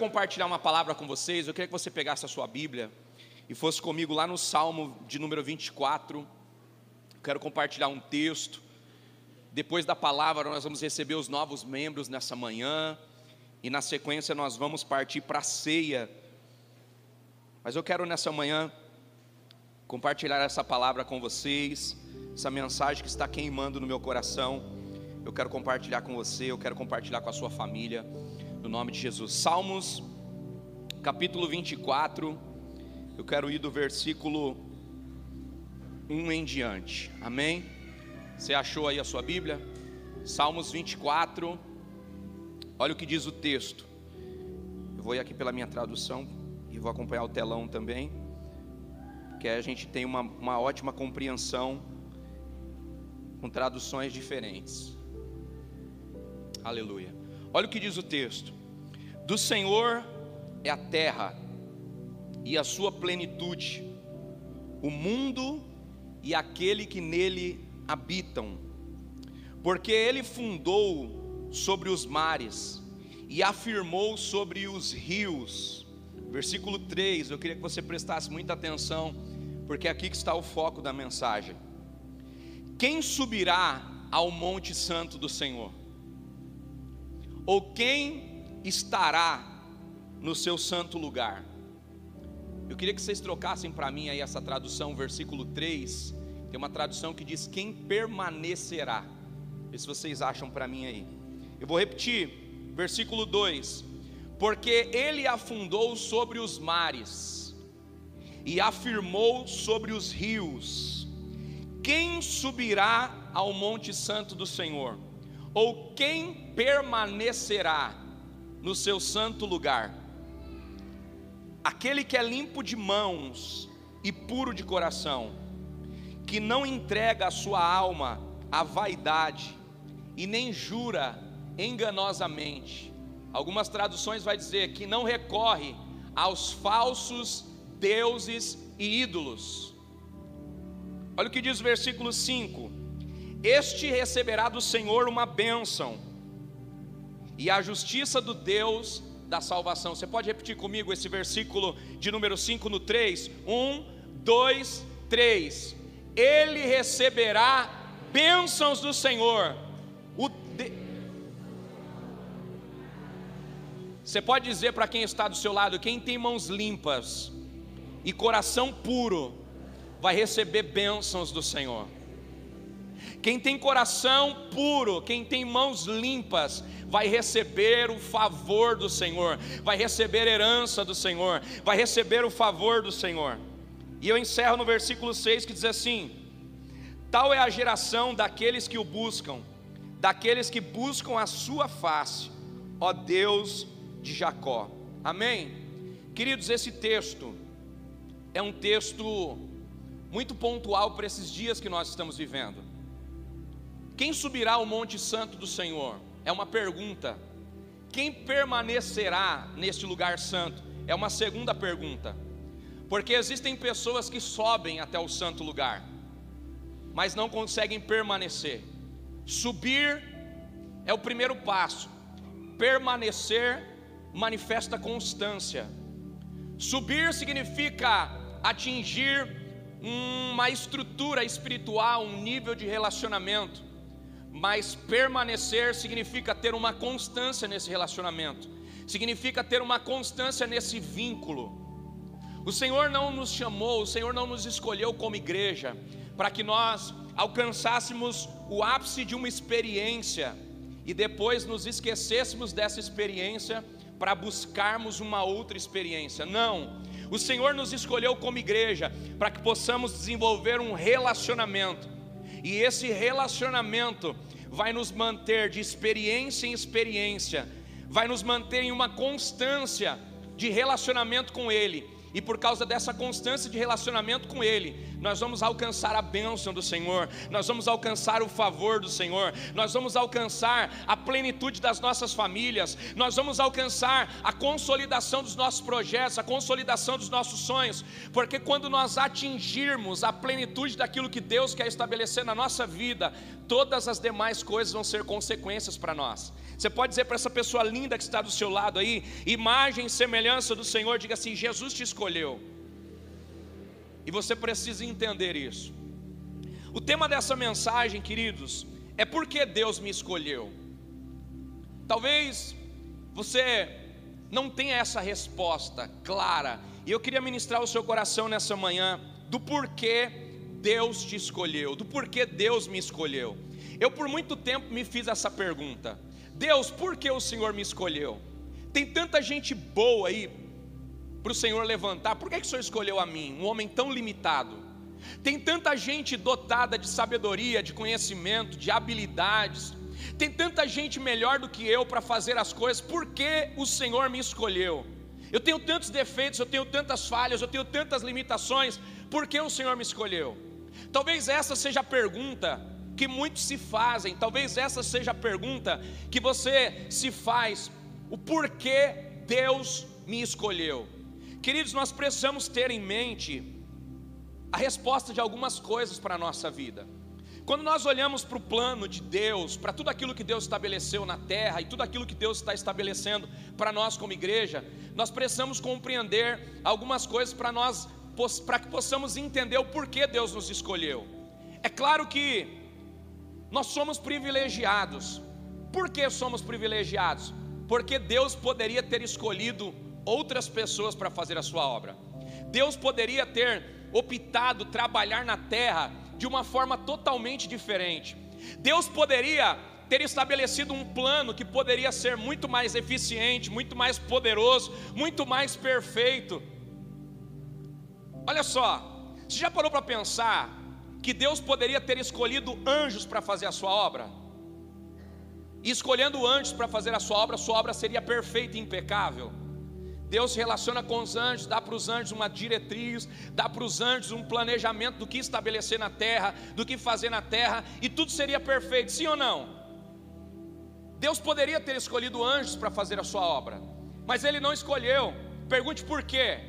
Compartilhar uma palavra com vocês. Eu queria que você pegasse a sua Bíblia e fosse comigo lá no Salmo de número 24. Eu quero compartilhar um texto. Depois da palavra, nós vamos receber os novos membros nessa manhã. E na sequência, nós vamos partir para a ceia. Mas eu quero nessa manhã compartilhar essa palavra com vocês, essa mensagem que está queimando no meu coração. Eu quero compartilhar com você, eu quero compartilhar com a sua família no nome de Jesus. Salmos, capítulo 24, eu quero ir do versículo 1 em diante, amém? Você achou aí a sua Bíblia? Salmos 24, olha o que diz o texto. Eu vou ir aqui pela minha tradução e vou acompanhar o telão também, que a gente tem uma, uma ótima compreensão com traduções diferentes. Aleluia. Olha o que diz o texto: Do Senhor é a terra e a sua plenitude, o mundo e aquele que nele habitam, porque ele fundou sobre os mares e afirmou sobre os rios. Versículo 3, eu queria que você prestasse muita atenção, porque é aqui que está o foco da mensagem. Quem subirá ao monte santo do Senhor? Ou quem estará no seu santo lugar? Eu queria que vocês trocassem para mim aí essa tradução, versículo 3. Tem uma tradução que diz: Quem permanecerá? Vê se vocês acham para mim aí. Eu vou repetir, versículo 2: Porque ele afundou sobre os mares e afirmou sobre os rios. Quem subirá ao monte santo do Senhor? Ou quem permanecerá no seu santo lugar? Aquele que é limpo de mãos e puro de coração, que não entrega a sua alma à vaidade e nem jura enganosamente. Algumas traduções vai dizer que não recorre aos falsos deuses e ídolos. Olha o que diz o versículo 5: este receberá do Senhor uma bênção, e a justiça do Deus da salvação. Você pode repetir comigo esse versículo de número 5 no 3? 1, 2, 3. Ele receberá bênçãos do Senhor. De... Você pode dizer para quem está do seu lado: quem tem mãos limpas e coração puro, vai receber bênçãos do Senhor. Quem tem coração puro, quem tem mãos limpas, vai receber o favor do Senhor, vai receber herança do Senhor, vai receber o favor do Senhor. E eu encerro no versículo 6 que diz assim: Tal é a geração daqueles que o buscam, daqueles que buscam a sua face, ó Deus de Jacó. Amém? Queridos, esse texto é um texto muito pontual para esses dias que nós estamos vivendo. Quem subirá ao Monte Santo do Senhor? É uma pergunta. Quem permanecerá neste lugar santo? É uma segunda pergunta. Porque existem pessoas que sobem até o santo lugar, mas não conseguem permanecer. Subir é o primeiro passo, permanecer manifesta constância. Subir significa atingir uma estrutura espiritual, um nível de relacionamento mas permanecer significa ter uma constância nesse relacionamento, significa ter uma constância nesse vínculo. O Senhor não nos chamou, o Senhor não nos escolheu como igreja para que nós alcançássemos o ápice de uma experiência e depois nos esquecêssemos dessa experiência para buscarmos uma outra experiência. Não. O Senhor nos escolheu como igreja para que possamos desenvolver um relacionamento e esse relacionamento vai nos manter de experiência em experiência, vai nos manter em uma constância de relacionamento com Ele. E por causa dessa constância de relacionamento com Ele, nós vamos alcançar a bênção do Senhor, nós vamos alcançar o favor do Senhor, nós vamos alcançar a plenitude das nossas famílias, nós vamos alcançar a consolidação dos nossos projetos, a consolidação dos nossos sonhos, porque quando nós atingirmos a plenitude daquilo que Deus quer estabelecer na nossa vida, todas as demais coisas vão ser consequências para nós. Você pode dizer para essa pessoa linda que está do seu lado aí, imagem e semelhança do Senhor, diga assim: Jesus te escolheu. E você precisa entender isso. O tema dessa mensagem, queridos, é porque Deus me escolheu. Talvez você não tenha essa resposta clara, e eu queria ministrar o seu coração nessa manhã do porquê Deus te escolheu, do porquê Deus me escolheu. Eu por muito tempo me fiz essa pergunta. Deus, por que o Senhor me escolheu? Tem tanta gente boa aí para o Senhor levantar, por que, que o Senhor escolheu a mim, um homem tão limitado? Tem tanta gente dotada de sabedoria, de conhecimento, de habilidades, tem tanta gente melhor do que eu para fazer as coisas, por que o Senhor me escolheu? Eu tenho tantos defeitos, eu tenho tantas falhas, eu tenho tantas limitações, por que o Senhor me escolheu? Talvez essa seja a pergunta que muitos se fazem. Talvez essa seja a pergunta que você se faz: o porquê Deus me escolheu? Queridos, nós precisamos ter em mente a resposta de algumas coisas para a nossa vida. Quando nós olhamos para o plano de Deus, para tudo aquilo que Deus estabeleceu na terra e tudo aquilo que Deus está estabelecendo para nós como igreja, nós precisamos compreender algumas coisas para nós para que possamos entender o porquê Deus nos escolheu. É claro que nós somos privilegiados. Por que somos privilegiados? Porque Deus poderia ter escolhido outras pessoas para fazer a sua obra. Deus poderia ter optado trabalhar na terra de uma forma totalmente diferente. Deus poderia ter estabelecido um plano que poderia ser muito mais eficiente, muito mais poderoso, muito mais perfeito. Olha só, você já parou para pensar que Deus poderia ter escolhido anjos para fazer a sua obra. E escolhendo anjos para fazer a sua obra, sua obra seria perfeita e impecável. Deus se relaciona com os anjos, dá para os anjos uma diretriz, dá para os anjos um planejamento do que estabelecer na terra, do que fazer na terra, e tudo seria perfeito, sim ou não? Deus poderia ter escolhido anjos para fazer a sua obra, mas ele não escolheu. Pergunte por quê?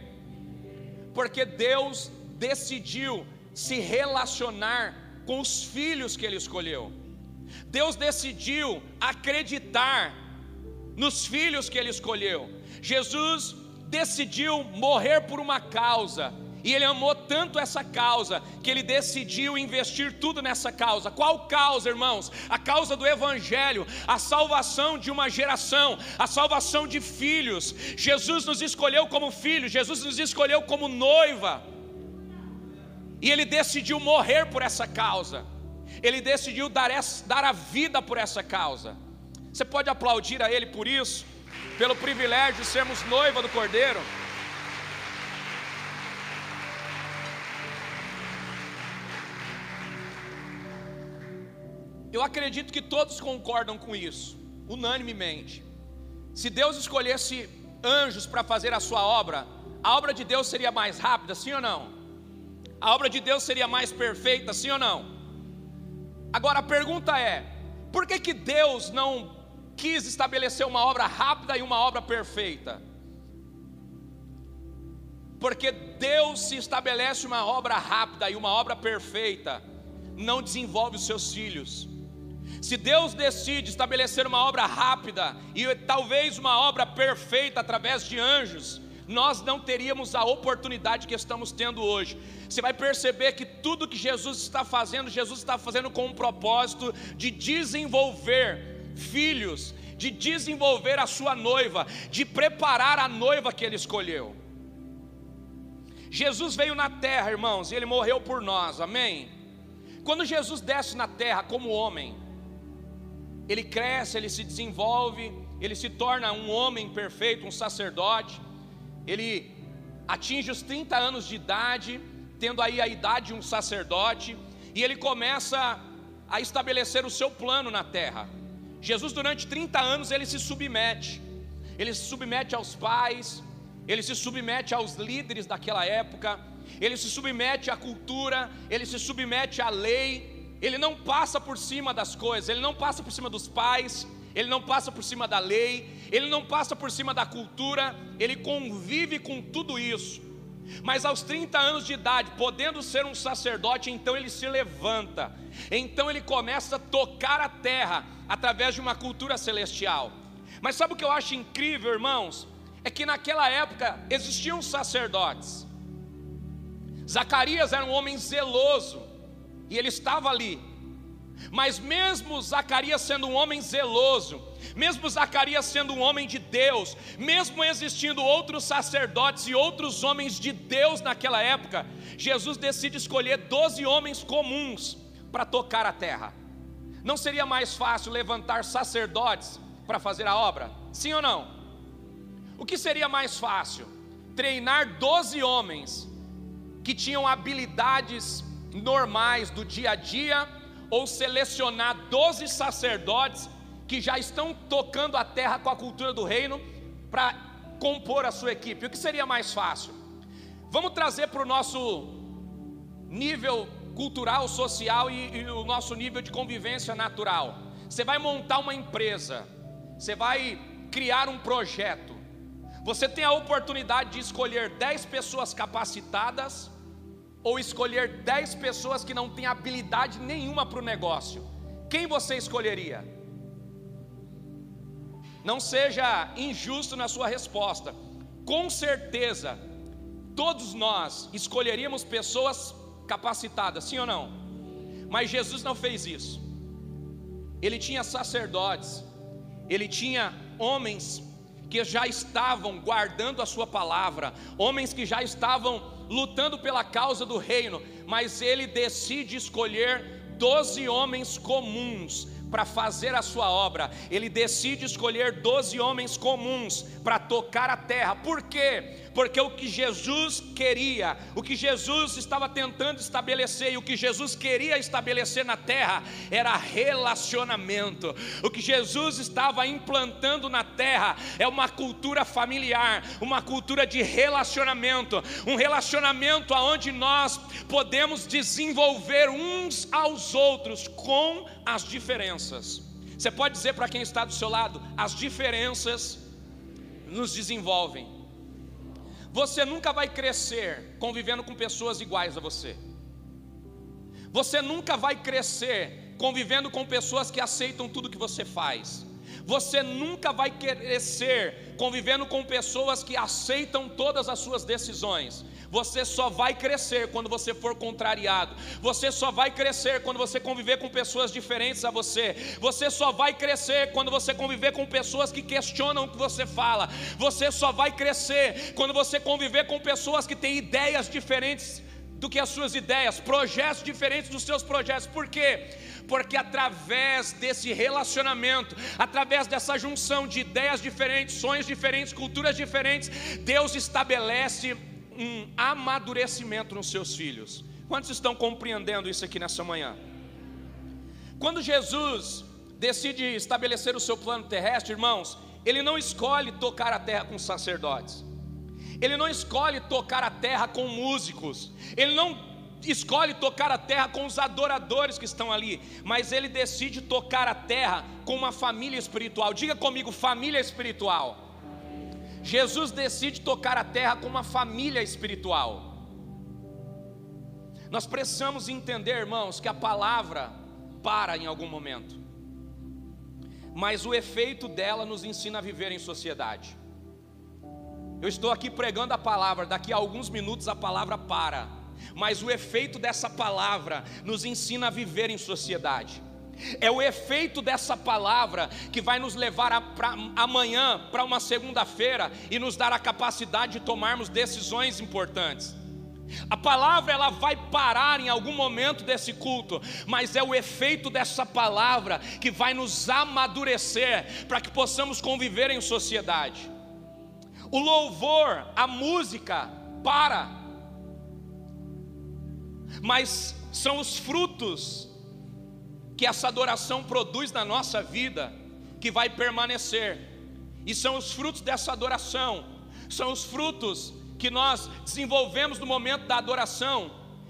Porque Deus decidiu se relacionar com os filhos que ele escolheu. Deus decidiu acreditar nos filhos que ele escolheu. Jesus decidiu morrer por uma causa, e ele amou tanto essa causa que ele decidiu investir tudo nessa causa. Qual causa, irmãos? A causa do evangelho, a salvação de uma geração, a salvação de filhos. Jesus nos escolheu como filhos, Jesus nos escolheu como noiva e ele decidiu morrer por essa causa, ele decidiu dar, essa, dar a vida por essa causa. Você pode aplaudir a ele por isso, pelo privilégio de sermos noiva do Cordeiro. Eu acredito que todos concordam com isso, unanimemente. Se Deus escolhesse anjos para fazer a sua obra, a obra de Deus seria mais rápida, sim ou não? A obra de Deus seria mais perfeita, sim ou não? Agora a pergunta é: por que, que Deus não quis estabelecer uma obra rápida e uma obra perfeita? Porque Deus se estabelece uma obra rápida e uma obra perfeita, não desenvolve os seus filhos. Se Deus decide estabelecer uma obra rápida e talvez uma obra perfeita através de anjos, nós não teríamos a oportunidade que estamos tendo hoje. Você vai perceber que tudo que Jesus está fazendo, Jesus está fazendo com um propósito de desenvolver filhos, de desenvolver a sua noiva, de preparar a noiva que ele escolheu. Jesus veio na terra, irmãos, e ele morreu por nós, amém? Quando Jesus desce na terra como homem, ele cresce, ele se desenvolve, ele se torna um homem perfeito, um sacerdote ele atinge os 30 anos de idade, tendo aí a idade de um sacerdote, e ele começa a estabelecer o seu plano na terra. Jesus, durante 30 anos, ele se submete, ele se submete aos pais, ele se submete aos líderes daquela época, ele se submete à cultura, ele se submete à lei, ele não passa por cima das coisas, ele não passa por cima dos pais, ele não passa por cima da lei, ele não passa por cima da cultura, ele convive com tudo isso. Mas aos 30 anos de idade, podendo ser um sacerdote, então ele se levanta, então ele começa a tocar a terra através de uma cultura celestial. Mas sabe o que eu acho incrível, irmãos? É que naquela época existiam sacerdotes. Zacarias era um homem zeloso, e ele estava ali, mas mesmo Zacarias sendo um homem zeloso, mesmo Zacarias sendo um homem de Deus, mesmo existindo outros sacerdotes e outros homens de Deus naquela época, Jesus decide escolher doze homens comuns para tocar a terra. Não seria mais fácil levantar sacerdotes para fazer a obra? Sim ou não? O que seria mais fácil? Treinar doze homens que tinham habilidades normais do dia a dia ou selecionar 12 sacerdotes que já estão tocando a terra com a cultura do reino para compor a sua equipe. O que seria mais fácil? Vamos trazer para o nosso nível cultural, social e, e o nosso nível de convivência natural. Você vai montar uma empresa, você vai criar um projeto. Você tem a oportunidade de escolher 10 pessoas capacitadas ou escolher 10 pessoas que não têm habilidade nenhuma para o negócio, quem você escolheria? Não seja injusto na sua resposta. Com certeza, todos nós escolheríamos pessoas capacitadas, sim ou não? Mas Jesus não fez isso. Ele tinha sacerdotes, ele tinha homens que já estavam guardando a sua palavra, homens que já estavam lutando pela causa do reino, mas ele decide escolher doze homens comuns para fazer a sua obra. Ele decide escolher doze homens comuns para tocar a terra. Por quê? Porque o que Jesus queria, o que Jesus estava tentando estabelecer e o que Jesus queria estabelecer na terra era relacionamento. O que Jesus estava implantando na terra é uma cultura familiar, uma cultura de relacionamento, um relacionamento aonde nós podemos desenvolver uns aos outros com as diferenças. Você pode dizer para quem está do seu lado, as diferenças nos desenvolvem. Você nunca vai crescer convivendo com pessoas iguais a você. Você nunca vai crescer convivendo com pessoas que aceitam tudo que você faz. Você nunca vai crescer convivendo com pessoas que aceitam todas as suas decisões. Você só vai crescer quando você for contrariado. Você só vai crescer quando você conviver com pessoas diferentes a você. Você só vai crescer quando você conviver com pessoas que questionam o que você fala. Você só vai crescer quando você conviver com pessoas que têm ideias diferentes do que as suas ideias, projetos diferentes dos seus projetos. Por quê? Porque através desse relacionamento, através dessa junção de ideias diferentes, sonhos diferentes, culturas diferentes, Deus estabelece um amadurecimento nos seus filhos. Quantos estão compreendendo isso aqui nessa manhã? Quando Jesus decide estabelecer o seu plano terrestre, irmãos, ele não escolhe tocar a terra com sacerdotes, ele não escolhe tocar a terra com músicos, ele não escolhe tocar a terra com os adoradores que estão ali, mas ele decide tocar a terra com uma família espiritual. Diga comigo, família espiritual. Jesus decide tocar a terra com uma família espiritual. Nós precisamos entender, irmãos, que a palavra para em algum momento, mas o efeito dela nos ensina a viver em sociedade. Eu estou aqui pregando a palavra, daqui a alguns minutos a palavra para, mas o efeito dessa palavra nos ensina a viver em sociedade. É o efeito dessa palavra que vai nos levar amanhã para uma segunda-feira e nos dar a capacidade de tomarmos decisões importantes. A palavra ela vai parar em algum momento desse culto, mas é o efeito dessa palavra que vai nos amadurecer para que possamos conviver em sociedade. O louvor, a música para, mas são os frutos que essa adoração produz na nossa vida, que vai permanecer. E são os frutos dessa adoração, São os frutos que nós desenvolvemos no momento da adoração,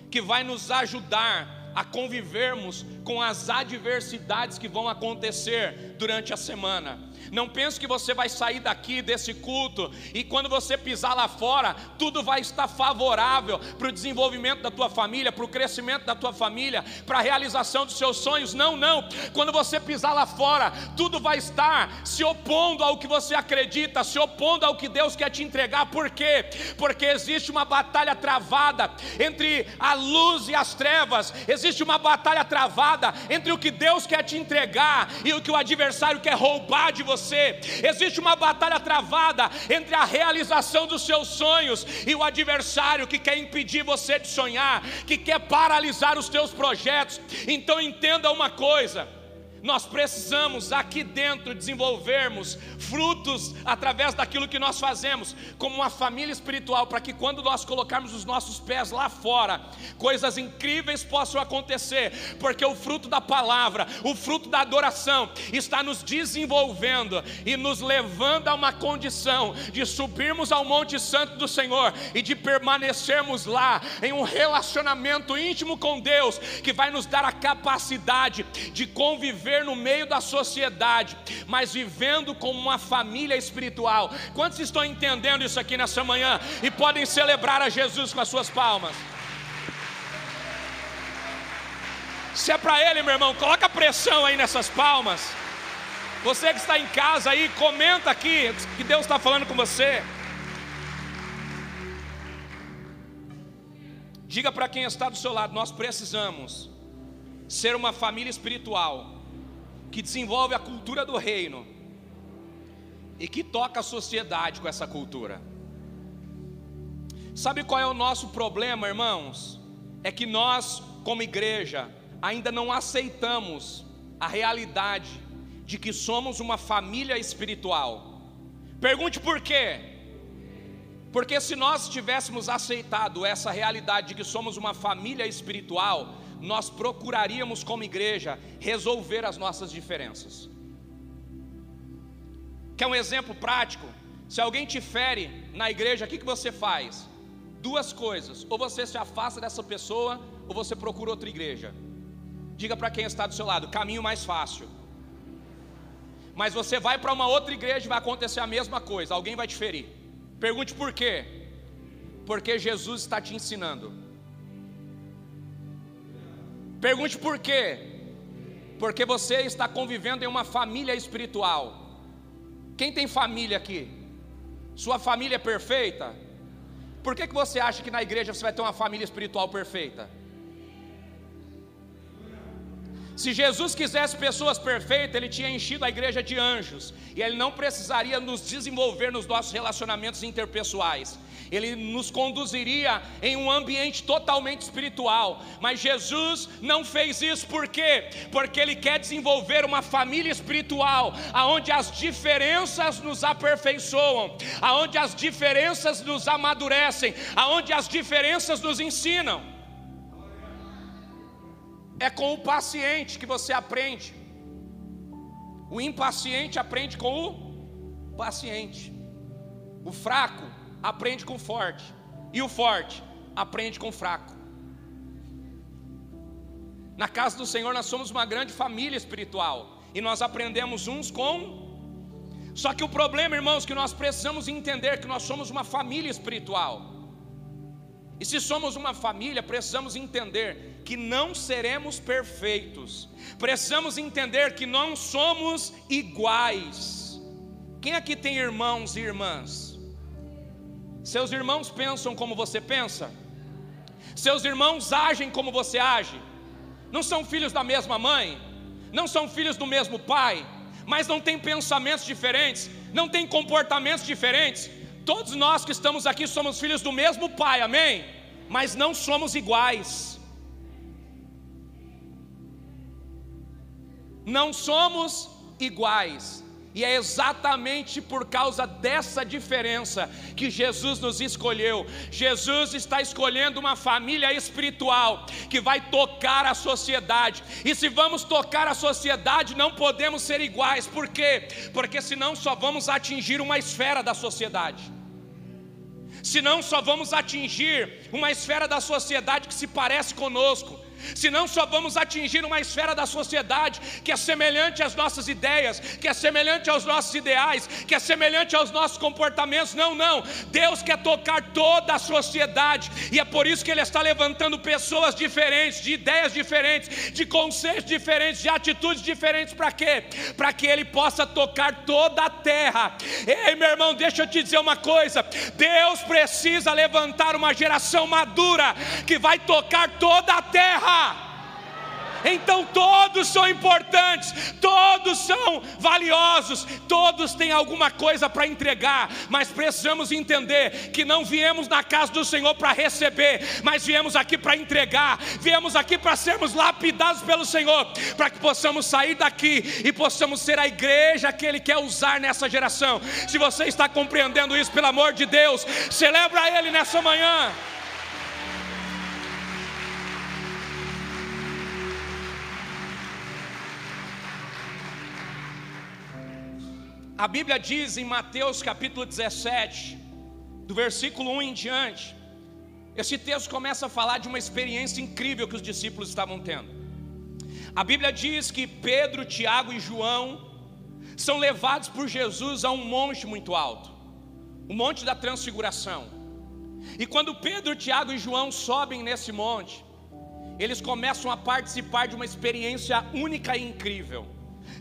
que vai nos ajudar a convivermos com as adversidades que vão acontecer durante a semana. Não pense que você vai sair daqui desse culto e quando você pisar lá fora, tudo vai estar favorável para o desenvolvimento da tua família, para o crescimento da tua família, para a realização dos seus sonhos. Não, não. Quando você pisar lá fora, tudo vai estar se opondo ao que você acredita, se opondo ao que Deus quer te entregar. Por quê? Porque existe uma batalha travada entre a luz e as trevas. Existe uma batalha travada entre o que Deus quer te entregar e o que o adversário quer roubar de você você. Existe uma batalha travada entre a realização dos seus sonhos e o adversário que quer impedir você de sonhar, que quer paralisar os teus projetos. Então entenda uma coisa: nós precisamos aqui dentro desenvolvermos frutos através daquilo que nós fazemos, como uma família espiritual, para que quando nós colocarmos os nossos pés lá fora, coisas incríveis possam acontecer, porque o fruto da palavra, o fruto da adoração, está nos desenvolvendo e nos levando a uma condição de subirmos ao Monte Santo do Senhor e de permanecermos lá em um relacionamento íntimo com Deus, que vai nos dar a capacidade de conviver viver no meio da sociedade, mas vivendo como uma família espiritual. Quantos estão entendendo isso aqui nessa manhã e podem celebrar a Jesus com as suas palmas? Se é para Ele, meu irmão, coloca pressão aí nessas palmas. Você que está em casa aí, comenta aqui que Deus está falando com você. Diga para quem está do seu lado: nós precisamos ser uma família espiritual que desenvolve a cultura do reino e que toca a sociedade com essa cultura. Sabe qual é o nosso problema, irmãos? É que nós, como igreja, ainda não aceitamos a realidade de que somos uma família espiritual. Pergunte por quê? Porque se nós tivéssemos aceitado essa realidade de que somos uma família espiritual, nós procuraríamos, como igreja, resolver as nossas diferenças. Quer um exemplo prático? Se alguém te fere na igreja, o que, que você faz? Duas coisas: ou você se afasta dessa pessoa, ou você procura outra igreja. Diga para quem está do seu lado: caminho mais fácil. Mas você vai para uma outra igreja e vai acontecer a mesma coisa, alguém vai te ferir. Pergunte por quê? Porque Jesus está te ensinando Pergunte por quê? Porque você está convivendo em uma família espiritual. Quem tem família aqui? Sua família é perfeita? Por que, que você acha que na igreja você vai ter uma família espiritual perfeita? Se Jesus quisesse pessoas perfeitas, Ele tinha enchido a igreja de anjos, e Ele não precisaria nos desenvolver nos nossos relacionamentos interpessoais, Ele nos conduziria em um ambiente totalmente espiritual, mas Jesus não fez isso, por quê? Porque Ele quer desenvolver uma família espiritual, aonde as diferenças nos aperfeiçoam, aonde as diferenças nos amadurecem, aonde as diferenças nos ensinam. É com o paciente que você aprende. O impaciente aprende com o paciente. O fraco aprende com o forte. E o forte aprende com o fraco. Na casa do Senhor nós somos uma grande família espiritual. E nós aprendemos uns com. Só que o problema, irmãos, que nós precisamos entender que nós somos uma família espiritual. E se somos uma família, precisamos entender que não seremos perfeitos, precisamos entender que não somos iguais. Quem aqui tem irmãos e irmãs? Seus irmãos pensam como você pensa? Seus irmãos agem como você age? Não são filhos da mesma mãe? Não são filhos do mesmo pai? Mas não têm pensamentos diferentes? Não têm comportamentos diferentes? Todos nós que estamos aqui somos filhos do mesmo Pai, amém? Mas não somos iguais. Não somos iguais. E é exatamente por causa dessa diferença que Jesus nos escolheu. Jesus está escolhendo uma família espiritual que vai tocar a sociedade. E se vamos tocar a sociedade, não podemos ser iguais. Por quê? Porque senão só vamos atingir uma esfera da sociedade. senão só vamos atingir uma esfera da sociedade que se parece conosco senão só vamos atingir uma esfera da sociedade que é semelhante às nossas ideias, que é semelhante aos nossos ideais, que é semelhante aos nossos comportamentos. Não, não. Deus quer tocar toda a sociedade e é por isso que Ele está levantando pessoas diferentes, de ideias diferentes, de conceitos diferentes, de atitudes diferentes. Para quê? Para que Ele possa tocar toda a terra. Ei, meu irmão, deixa eu te dizer uma coisa: Deus precisa levantar uma geração madura que vai tocar toda a terra então todos são importantes, todos são valiosos, todos têm alguma coisa para entregar, mas precisamos entender que não viemos na casa do Senhor para receber, mas viemos aqui para entregar, viemos aqui para sermos lapidados pelo Senhor, para que possamos sair daqui e possamos ser a igreja que Ele quer usar nessa geração. Se você está compreendendo isso, pelo amor de Deus, celebra Ele nessa manhã. A Bíblia diz em Mateus capítulo 17, do versículo 1 em diante, esse texto começa a falar de uma experiência incrível que os discípulos estavam tendo. A Bíblia diz que Pedro, Tiago e João são levados por Jesus a um monte muito alto, o monte da transfiguração. E quando Pedro, Tiago e João sobem nesse monte, eles começam a participar de uma experiência única e incrível.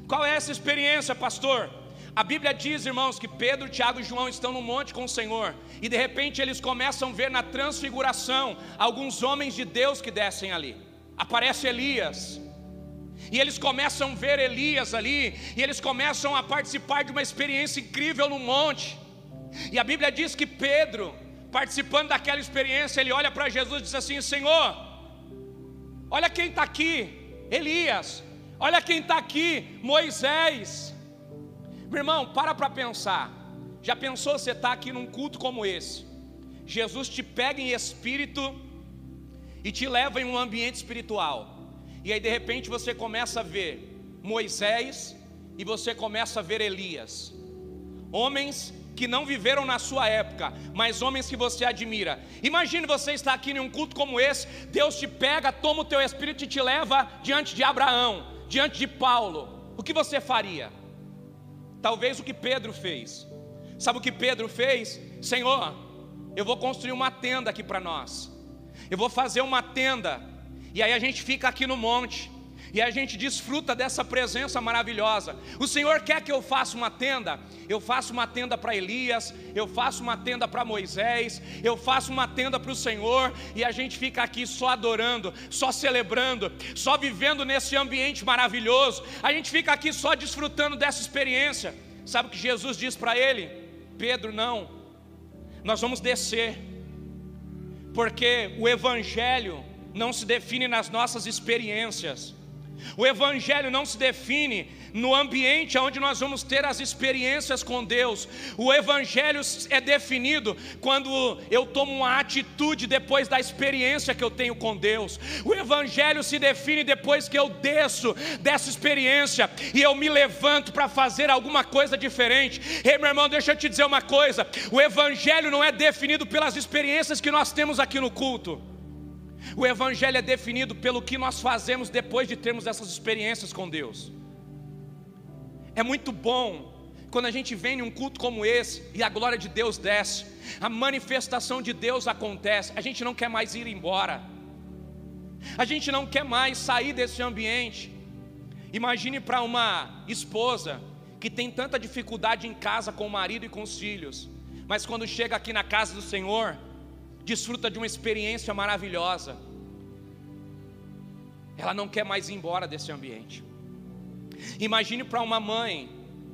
Qual é essa experiência, pastor? A Bíblia diz, irmãos, que Pedro, Tiago e João estão no monte com o Senhor, e de repente eles começam a ver na transfiguração alguns homens de Deus que descem ali. Aparece Elias, e eles começam a ver Elias ali, e eles começam a participar de uma experiência incrível no monte. E a Bíblia diz que Pedro, participando daquela experiência, ele olha para Jesus e diz assim: Senhor, olha quem está aqui, Elias, olha quem está aqui, Moisés. Meu irmão, para para pensar. Já pensou você estar tá aqui num culto como esse? Jesus te pega em espírito e te leva em um ambiente espiritual. E aí de repente você começa a ver Moisés e você começa a ver Elias. Homens que não viveram na sua época, mas homens que você admira. Imagine você estar aqui em um culto como esse, Deus te pega, toma o teu espírito e te leva diante de Abraão, diante de Paulo. O que você faria? Talvez o que Pedro fez. Sabe o que Pedro fez? Senhor, eu vou construir uma tenda aqui para nós. Eu vou fazer uma tenda. E aí a gente fica aqui no monte e a gente desfruta dessa presença maravilhosa. O Senhor quer que eu faça uma tenda? Eu faço uma tenda para Elias, eu faço uma tenda para Moisés, eu faço uma tenda para o Senhor, e a gente fica aqui só adorando, só celebrando, só vivendo nesse ambiente maravilhoso. A gente fica aqui só desfrutando dessa experiência. Sabe o que Jesus diz para ele? Pedro, não. Nós vamos descer. Porque o evangelho não se define nas nossas experiências. O Evangelho não se define no ambiente onde nós vamos ter as experiências com Deus. O Evangelho é definido quando eu tomo uma atitude depois da experiência que eu tenho com Deus. O Evangelho se define depois que eu desço dessa experiência e eu me levanto para fazer alguma coisa diferente. Ei, meu irmão, deixa eu te dizer uma coisa: o Evangelho não é definido pelas experiências que nós temos aqui no culto. O Evangelho é definido pelo que nós fazemos depois de termos essas experiências com Deus. É muito bom quando a gente vem em um culto como esse e a glória de Deus desce, a manifestação de Deus acontece, a gente não quer mais ir embora, a gente não quer mais sair desse ambiente. Imagine para uma esposa que tem tanta dificuldade em casa com o marido e com os filhos, mas quando chega aqui na casa do Senhor, desfruta de uma experiência maravilhosa, ela não quer mais ir embora desse ambiente. Imagine para uma mãe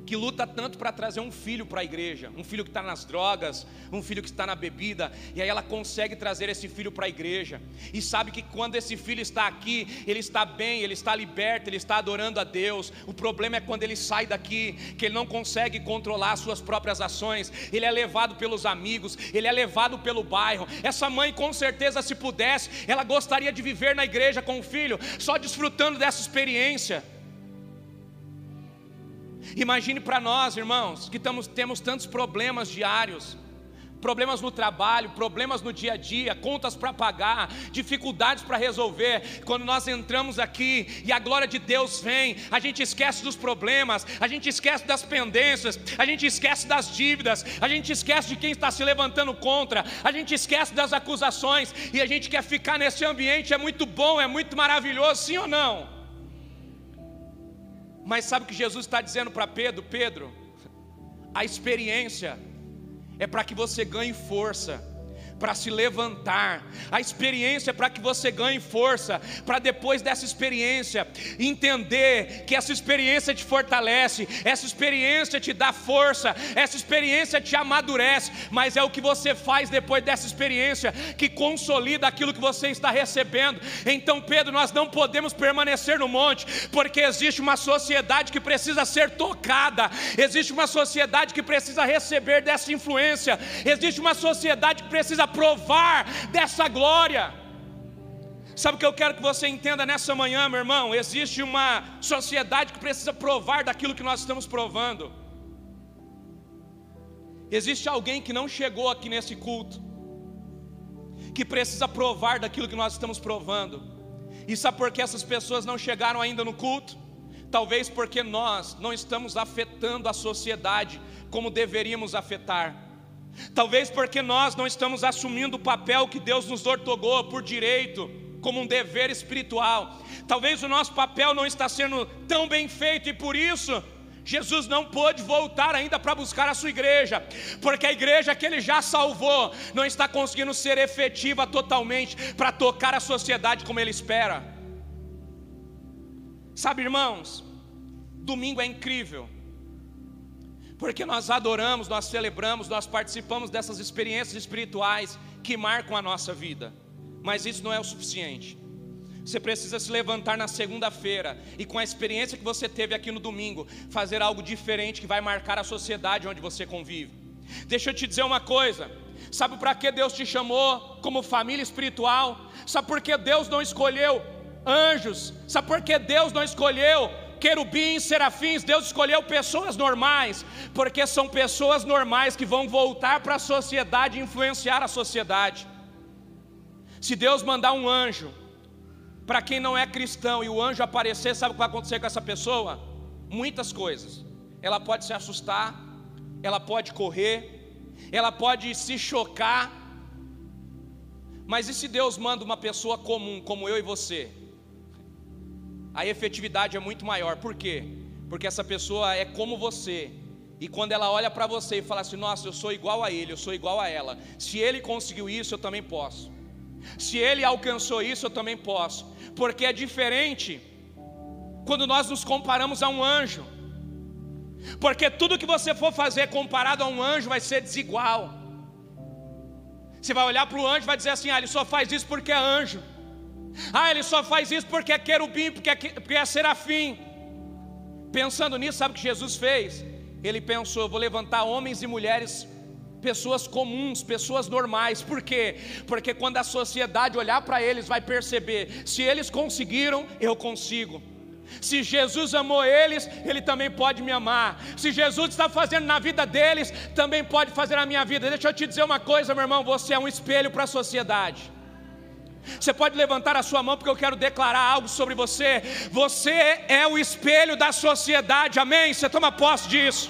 que luta tanto para trazer um filho para a igreja, um filho que está nas drogas, um filho que está na bebida, e aí ela consegue trazer esse filho para a igreja, e sabe que quando esse filho está aqui, ele está bem, ele está liberto, ele está adorando a Deus. O problema é quando ele sai daqui, que ele não consegue controlar as suas próprias ações, ele é levado pelos amigos, ele é levado pelo bairro. Essa mãe, com certeza, se pudesse, ela gostaria de viver na igreja com o filho, só desfrutando dessa experiência. Imagine para nós, irmãos, que estamos, temos tantos problemas diários, problemas no trabalho, problemas no dia a dia, contas para pagar, dificuldades para resolver. Quando nós entramos aqui e a glória de Deus vem, a gente esquece dos problemas, a gente esquece das pendências, a gente esquece das dívidas, a gente esquece de quem está se levantando contra, a gente esquece das acusações e a gente quer ficar nesse ambiente. É muito bom, é muito maravilhoso, sim ou não? Mas sabe o que Jesus está dizendo para Pedro? Pedro, a experiência é para que você ganhe força para se levantar, a experiência para que você ganhe força, para depois dessa experiência entender que essa experiência te fortalece, essa experiência te dá força, essa experiência te amadurece, mas é o que você faz depois dessa experiência que consolida aquilo que você está recebendo. Então, Pedro, nós não podemos permanecer no monte, porque existe uma sociedade que precisa ser tocada, existe uma sociedade que precisa receber dessa influência, existe uma sociedade que precisa provar dessa glória. Sabe o que eu quero que você entenda nessa manhã, meu irmão? Existe uma sociedade que precisa provar daquilo que nós estamos provando. Existe alguém que não chegou aqui nesse culto, que precisa provar daquilo que nós estamos provando. E sabe por que essas pessoas não chegaram ainda no culto? Talvez porque nós não estamos afetando a sociedade como deveríamos afetar. Talvez porque nós não estamos assumindo o papel que Deus nos ortogou por direito, como um dever espiritual. Talvez o nosso papel não está sendo tão bem feito e por isso Jesus não pôde voltar ainda para buscar a sua igreja, porque a igreja que ele já salvou não está conseguindo ser efetiva totalmente para tocar a sociedade como ele espera. Sabe, irmãos, domingo é incrível porque nós adoramos, nós celebramos, nós participamos dessas experiências espirituais que marcam a nossa vida, mas isso não é o suficiente. Você precisa se levantar na segunda-feira e, com a experiência que você teve aqui no domingo, fazer algo diferente que vai marcar a sociedade onde você convive. Deixa eu te dizer uma coisa: sabe para que Deus te chamou como família espiritual? Sabe por que Deus não escolheu anjos? Sabe por que Deus não escolheu querubins, serafins, Deus escolheu pessoas normais, porque são pessoas normais que vão voltar para a sociedade e influenciar a sociedade. Se Deus mandar um anjo para quem não é cristão e o anjo aparecer, sabe o que vai acontecer com essa pessoa? Muitas coisas. Ela pode se assustar, ela pode correr, ela pode se chocar. Mas e se Deus manda uma pessoa comum, como eu e você? A efetividade é muito maior. Por quê? Porque essa pessoa é como você. E quando ela olha para você e fala assim: Nossa, eu sou igual a ele, eu sou igual a ela. Se ele conseguiu isso, eu também posso. Se ele alcançou isso, eu também posso. Porque é diferente quando nós nos comparamos a um anjo. Porque tudo que você for fazer comparado a um anjo vai ser desigual. Você vai olhar para o anjo e vai dizer assim: Ah, ele só faz isso porque é anjo. Ah, ele só faz isso porque é querubim, porque é, porque é serafim. Pensando nisso, sabe o que Jesus fez? Ele pensou: vou levantar homens e mulheres, pessoas comuns, pessoas normais. Por quê? Porque quando a sociedade olhar para eles, vai perceber: se eles conseguiram, eu consigo. Se Jesus amou eles, Ele também pode me amar. Se Jesus está fazendo na vida deles, também pode fazer na minha vida. Deixa eu te dizer uma coisa, meu irmão: você é um espelho para a sociedade. Você pode levantar a sua mão porque eu quero declarar algo sobre você. Você é o espelho da sociedade, amém? Você toma posse disso.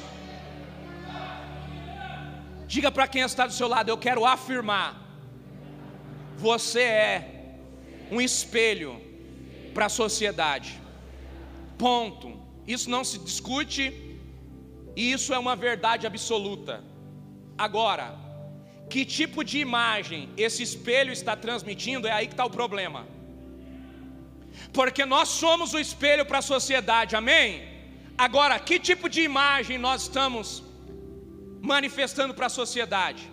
Diga para quem está do seu lado, eu quero afirmar. Você é um espelho para a sociedade. Ponto. Isso não se discute e isso é uma verdade absoluta. Agora, que tipo de imagem esse espelho está transmitindo, é aí que está o problema. Porque nós somos o espelho para a sociedade, amém? Agora, que tipo de imagem nós estamos manifestando para a sociedade?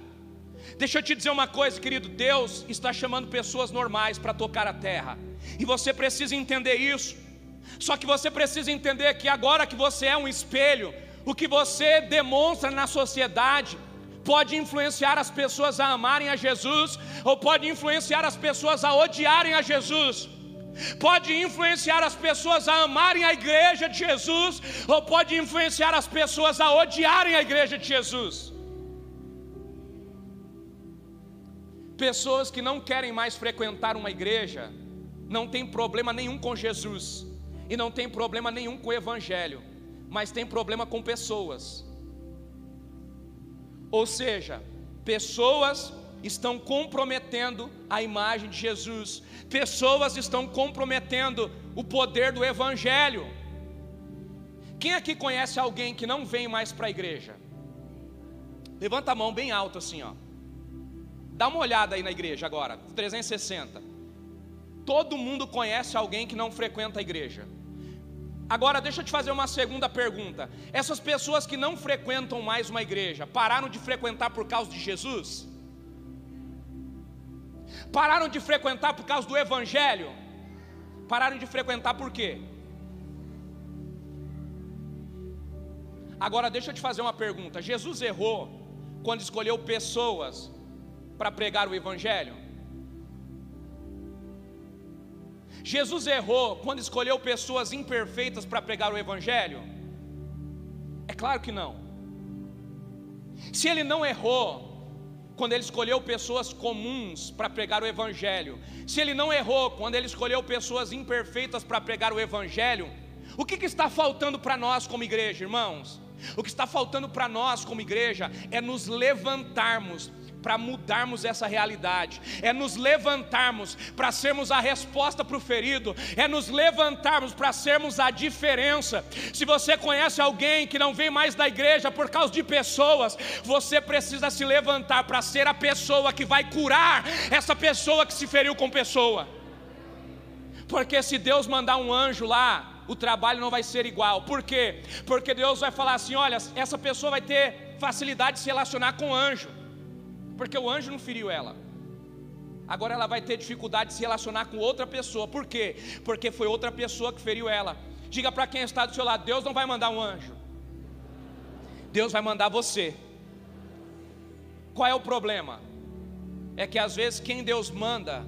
Deixa eu te dizer uma coisa, querido: Deus está chamando pessoas normais para tocar a terra, e você precisa entender isso. Só que você precisa entender que agora que você é um espelho, o que você demonstra na sociedade, pode influenciar as pessoas a amarem a Jesus, ou pode influenciar as pessoas a odiarem a Jesus. Pode influenciar as pessoas a amarem a igreja de Jesus, ou pode influenciar as pessoas a odiarem a igreja de Jesus. Pessoas que não querem mais frequentar uma igreja, não tem problema nenhum com Jesus e não tem problema nenhum com o Evangelho, mas tem problema com pessoas. Ou seja, pessoas estão comprometendo a imagem de Jesus, pessoas estão comprometendo o poder do Evangelho. Quem aqui conhece alguém que não vem mais para a igreja? Levanta a mão bem alto assim, ó. Dá uma olhada aí na igreja agora, 360. Todo mundo conhece alguém que não frequenta a igreja. Agora deixa eu te fazer uma segunda pergunta. Essas pessoas que não frequentam mais uma igreja, pararam de frequentar por causa de Jesus? Pararam de frequentar por causa do evangelho? Pararam de frequentar por quê? Agora deixa eu te fazer uma pergunta. Jesus errou quando escolheu pessoas para pregar o Evangelho? Jesus errou quando escolheu pessoas imperfeitas para pregar o Evangelho? É claro que não. Se ele não errou quando ele escolheu pessoas comuns para pregar o Evangelho, se ele não errou quando ele escolheu pessoas imperfeitas para pregar o Evangelho, o que, que está faltando para nós como igreja, irmãos? O que está faltando para nós como igreja é nos levantarmos para mudarmos essa realidade, é nos levantarmos para sermos a resposta para o ferido, é nos levantarmos para sermos a diferença. Se você conhece alguém que não vem mais da igreja por causa de pessoas, você precisa se levantar para ser a pessoa que vai curar essa pessoa que se feriu com pessoa. Porque se Deus mandar um anjo lá, o trabalho não vai ser igual. Por quê? Porque Deus vai falar assim: olha, essa pessoa vai ter facilidade de se relacionar com anjo porque o anjo não feriu ela. Agora ela vai ter dificuldade de se relacionar com outra pessoa. Por quê? Porque foi outra pessoa que feriu ela. Diga para quem está do seu lado: Deus não vai mandar um anjo. Deus vai mandar você. Qual é o problema? É que às vezes quem Deus manda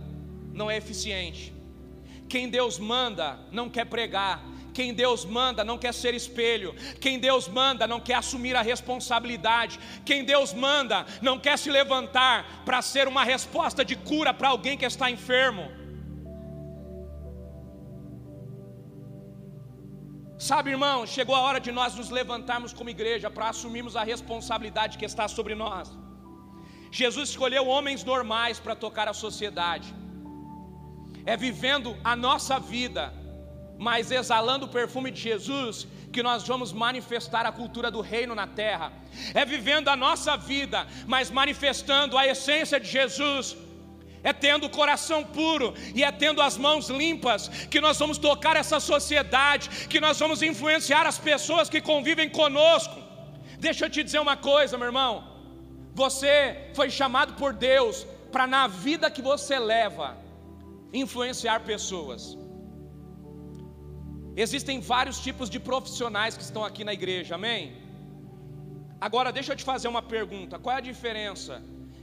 não é eficiente. Quem Deus manda não quer pregar, quem Deus manda não quer ser espelho. Quem Deus manda não quer assumir a responsabilidade. Quem Deus manda não quer se levantar para ser uma resposta de cura para alguém que está enfermo. Sabe, irmão, chegou a hora de nós nos levantarmos como igreja para assumirmos a responsabilidade que está sobre nós. Jesus escolheu homens normais para tocar a sociedade. É vivendo a nossa vida mas exalando o perfume de Jesus, que nós vamos manifestar a cultura do reino na terra. É vivendo a nossa vida, mas manifestando a essência de Jesus. É tendo o coração puro e é tendo as mãos limpas que nós vamos tocar essa sociedade, que nós vamos influenciar as pessoas que convivem conosco. Deixa eu te dizer uma coisa, meu irmão. Você foi chamado por Deus para na vida que você leva influenciar pessoas. Existem vários tipos de profissionais que estão aqui na igreja, amém? Agora, deixa eu te fazer uma pergunta: qual é a diferença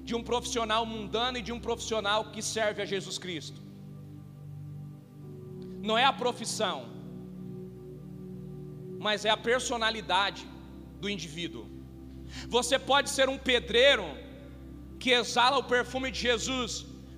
de um profissional mundano e de um profissional que serve a Jesus Cristo? Não é a profissão, mas é a personalidade do indivíduo. Você pode ser um pedreiro que exala o perfume de Jesus,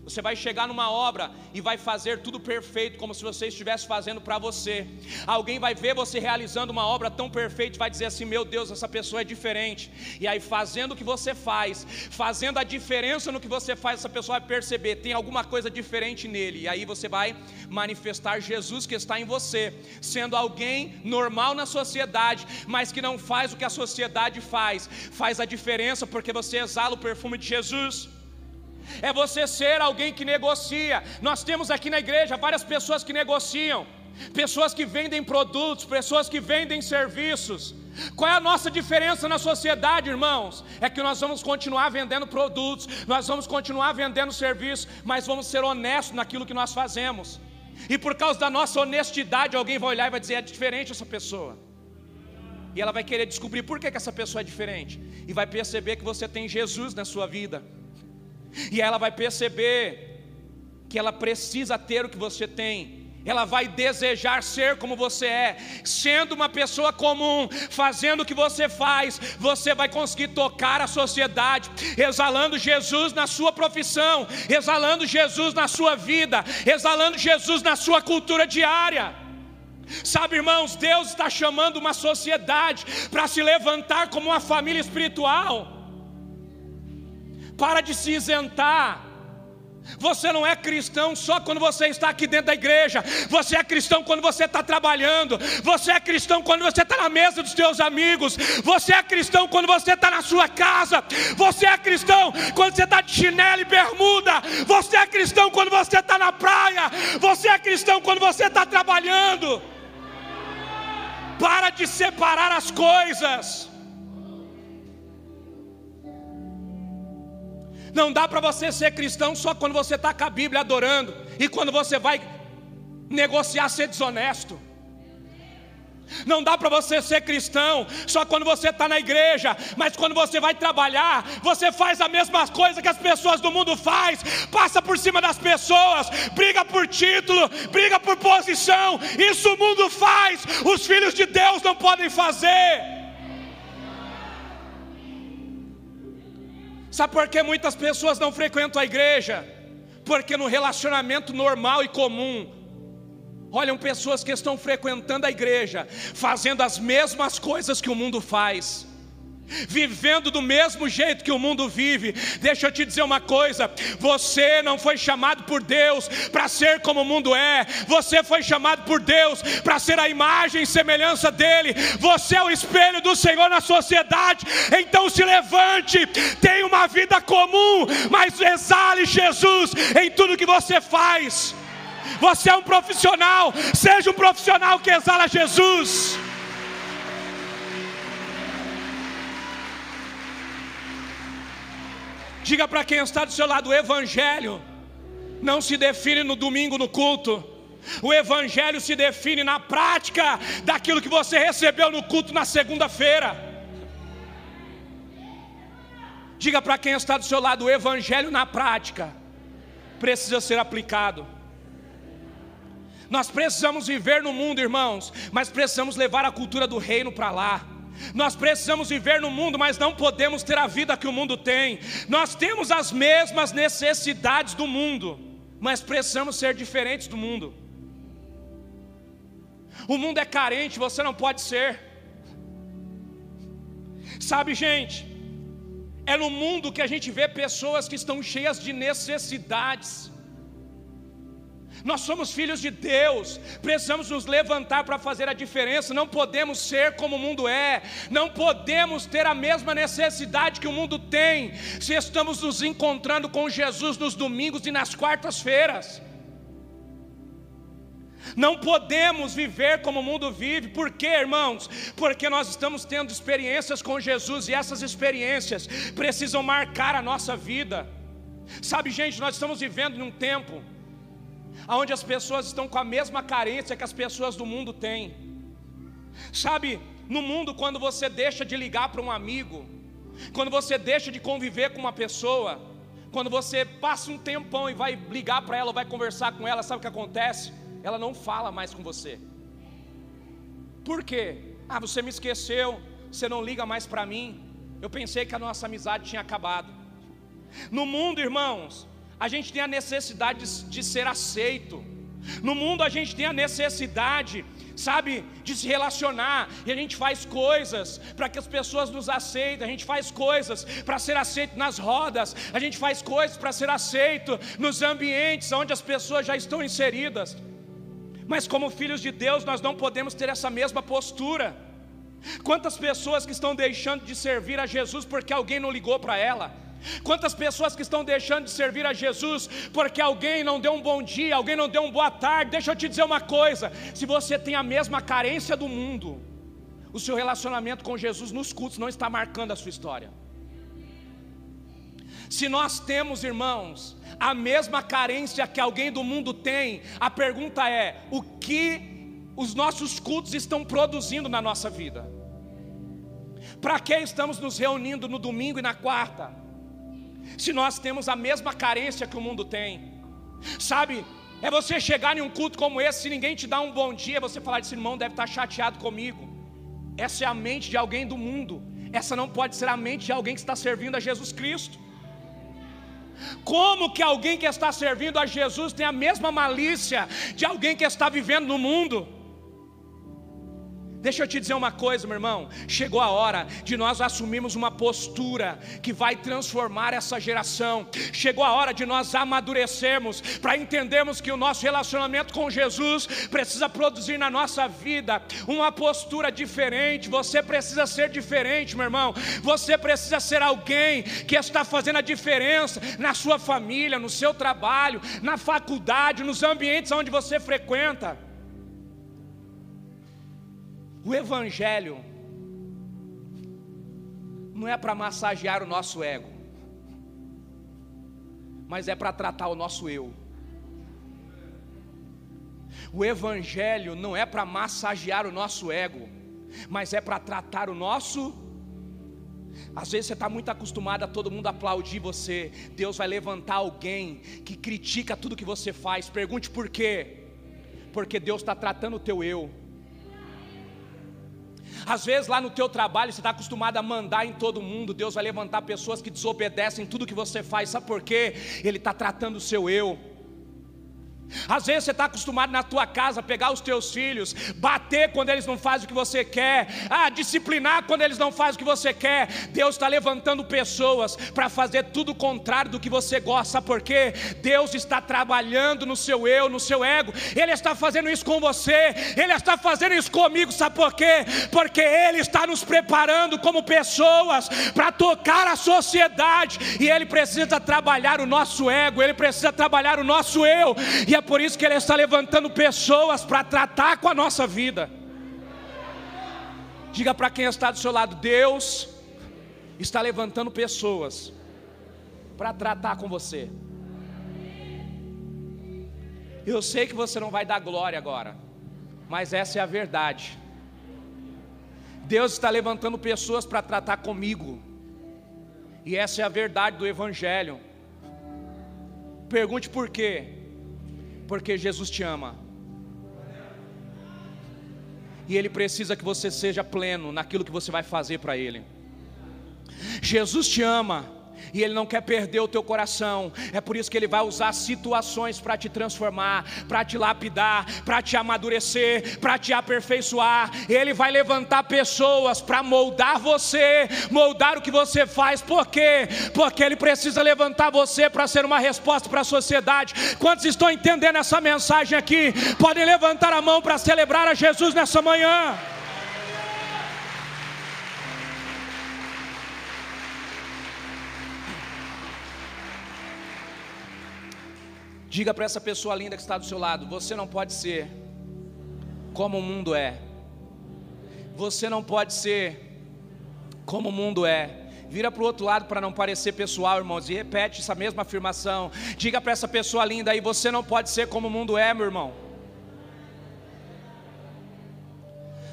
você vai chegar numa obra e vai fazer tudo perfeito, como se você estivesse fazendo para você. Alguém vai ver você realizando uma obra tão perfeita e vai dizer assim: Meu Deus, essa pessoa é diferente. E aí, fazendo o que você faz, fazendo a diferença no que você faz, essa pessoa vai perceber: tem alguma coisa diferente nele. E aí você vai manifestar Jesus que está em você, sendo alguém normal na sociedade, mas que não faz o que a sociedade faz, faz a diferença porque você exala o perfume de Jesus é você ser alguém que negocia. Nós temos aqui na igreja várias pessoas que negociam, pessoas que vendem produtos, pessoas que vendem serviços. Qual é a nossa diferença na sociedade, irmãos? É que nós vamos continuar vendendo produtos, nós vamos continuar vendendo serviços, mas vamos ser honestos naquilo que nós fazemos. E por causa da nossa honestidade, alguém vai olhar e vai dizer: é diferente essa pessoa. E ela vai querer descobrir por que, que essa pessoa é diferente. E vai perceber que você tem Jesus na sua vida. E ela vai perceber que ela precisa ter o que você tem. ela vai desejar ser como você é, sendo uma pessoa comum, fazendo o que você faz, você vai conseguir tocar a sociedade, exalando Jesus na sua profissão, exalando Jesus na sua vida, exalando Jesus na sua cultura diária. Sabe, irmãos, Deus está chamando uma sociedade para se levantar como uma família espiritual. Para de se isentar você não é cristão só quando você está aqui dentro da igreja. Você é cristão quando você está trabalhando. Você é cristão quando você está na mesa dos seus amigos. Você é cristão quando você está na sua casa. Você é cristão quando você está de chinelo e bermuda. Você é cristão quando você está na praia. Você é cristão quando você está trabalhando. Para de separar as coisas. Não dá para você ser cristão só quando você está com a Bíblia adorando e quando você vai negociar ser desonesto. Não dá para você ser cristão só quando você está na igreja, mas quando você vai trabalhar, você faz a mesma coisa que as pessoas do mundo faz, passa por cima das pessoas, briga por título, briga por posição. Isso o mundo faz, os filhos de Deus não podem fazer. Sabe por que muitas pessoas não frequentam a igreja? Porque no relacionamento normal e comum, olham pessoas que estão frequentando a igreja, fazendo as mesmas coisas que o mundo faz vivendo do mesmo jeito que o mundo vive. Deixa eu te dizer uma coisa: você não foi chamado por Deus para ser como o mundo é, você foi chamado por Deus para ser a imagem e semelhança dele. Você é o espelho do Senhor na sociedade. Então se levante, tenha uma vida comum, mas exale Jesus em tudo que você faz. Você é um profissional, seja um profissional que exala Jesus. Diga para quem está do seu lado: o Evangelho não se define no domingo no culto. O Evangelho se define na prática daquilo que você recebeu no culto na segunda-feira. Diga para quem está do seu lado: o Evangelho na prática precisa ser aplicado. Nós precisamos viver no mundo, irmãos, mas precisamos levar a cultura do reino para lá. Nós precisamos viver no mundo, mas não podemos ter a vida que o mundo tem. Nós temos as mesmas necessidades do mundo, mas precisamos ser diferentes do mundo. O mundo é carente, você não pode ser. Sabe, gente, é no mundo que a gente vê pessoas que estão cheias de necessidades. Nós somos filhos de Deus, precisamos nos levantar para fazer a diferença. Não podemos ser como o mundo é, não podemos ter a mesma necessidade que o mundo tem, se estamos nos encontrando com Jesus nos domingos e nas quartas-feiras. Não podemos viver como o mundo vive, por quê, irmãos? Porque nós estamos tendo experiências com Jesus e essas experiências precisam marcar a nossa vida. Sabe, gente, nós estamos vivendo num tempo onde as pessoas estão com a mesma carência que as pessoas do mundo têm. Sabe, no mundo, quando você deixa de ligar para um amigo, quando você deixa de conviver com uma pessoa, quando você passa um tempão e vai ligar para ela, vai conversar com ela, sabe o que acontece? Ela não fala mais com você. Por quê? Ah, você me esqueceu, você não liga mais para mim. Eu pensei que a nossa amizade tinha acabado. No mundo, irmãos, a gente tem a necessidade de, ser aceito. No mundo a gente tem a necessidade, sabe, de se relacionar, e a gente faz coisas para que as pessoas nos aceitem, a gente faz coisas para ser aceito nas rodas, a gente faz coisas para ser aceito nos ambientes onde as pessoas já estão inseridas. Mas como filhos de Deus, nós não podemos ter essa mesma postura. Quantas pessoas que estão deixando de servir a Jesus porque alguém não ligou para ela? Quantas pessoas que estão deixando de servir a Jesus porque alguém não deu um bom dia, alguém não deu uma boa tarde. Deixa eu te dizer uma coisa: se você tem a mesma carência do mundo, o seu relacionamento com Jesus nos cultos não está marcando a sua história. Se nós temos, irmãos, a mesma carência que alguém do mundo tem, a pergunta é: o que os nossos cultos estão produzindo na nossa vida? Para que estamos nos reunindo no domingo e na quarta? Se nós temos a mesma carência que o mundo tem. Sabe, É você chegar em um culto como esse, se ninguém te dá um bom dia, você falar: esse irmão deve estar chateado comigo. Essa é a mente de alguém do mundo. Essa não pode ser a mente de alguém que está servindo a Jesus Cristo. Como que alguém que está servindo a Jesus tem a mesma malícia de alguém que está vivendo no mundo? Deixa eu te dizer uma coisa, meu irmão. Chegou a hora de nós assumirmos uma postura que vai transformar essa geração. Chegou a hora de nós amadurecermos para entendermos que o nosso relacionamento com Jesus precisa produzir na nossa vida uma postura diferente. Você precisa ser diferente, meu irmão. Você precisa ser alguém que está fazendo a diferença na sua família, no seu trabalho, na faculdade, nos ambientes onde você frequenta. O Evangelho não é para massagear o nosso ego, mas é para tratar o nosso eu. O Evangelho não é para massagear o nosso ego, mas é para tratar o nosso. Às vezes você está muito acostumado a todo mundo aplaudir você. Deus vai levantar alguém que critica tudo que você faz. Pergunte por quê? Porque Deus está tratando o teu eu. Às vezes lá no teu trabalho você está acostumado a mandar em todo mundo. Deus vai levantar pessoas que desobedecem tudo que você faz. Sabe por quê? Ele está tratando o seu eu. Às vezes você está acostumado na tua casa a pegar os teus filhos, bater quando eles não fazem o que você quer, ah, disciplinar quando eles não fazem o que você quer. Deus está levantando pessoas para fazer tudo o contrário do que você gosta, sabe por quê? Deus está trabalhando no seu eu, no seu ego, Ele está fazendo isso com você, Ele está fazendo isso comigo, sabe por quê? Porque Ele está nos preparando como pessoas para tocar a sociedade, e Ele precisa trabalhar o nosso ego, Ele precisa trabalhar o nosso eu, e é por isso que Ele está levantando pessoas para tratar com a nossa vida. Diga para quem está do seu lado: Deus está levantando pessoas para tratar com você. Eu sei que você não vai dar glória agora, mas essa é a verdade. Deus está levantando pessoas para tratar comigo, e essa é a verdade do Evangelho. Pergunte por quê? Porque Jesus te ama. E Ele precisa que você seja pleno naquilo que você vai fazer para Ele. Jesus te ama e Ele não quer perder o teu coração. É por isso que Ele vai usar situações para te transformar, para te lapidar, para te amadurecer, para te aperfeiçoar. Ele vai levantar pessoas para moldar você, moldar o que você faz. Por quê? Porque Ele precisa levantar você para ser uma resposta para a sociedade. Quantos estão entendendo essa mensagem aqui? Podem levantar a mão para celebrar a Jesus nessa manhã. Diga para essa pessoa linda que está do seu lado: você não pode ser como o mundo é. Você não pode ser como o mundo é. Vira para o outro lado para não parecer pessoal, irmãos, e repete essa mesma afirmação. Diga para essa pessoa linda aí: você não pode ser como o mundo é, meu irmão.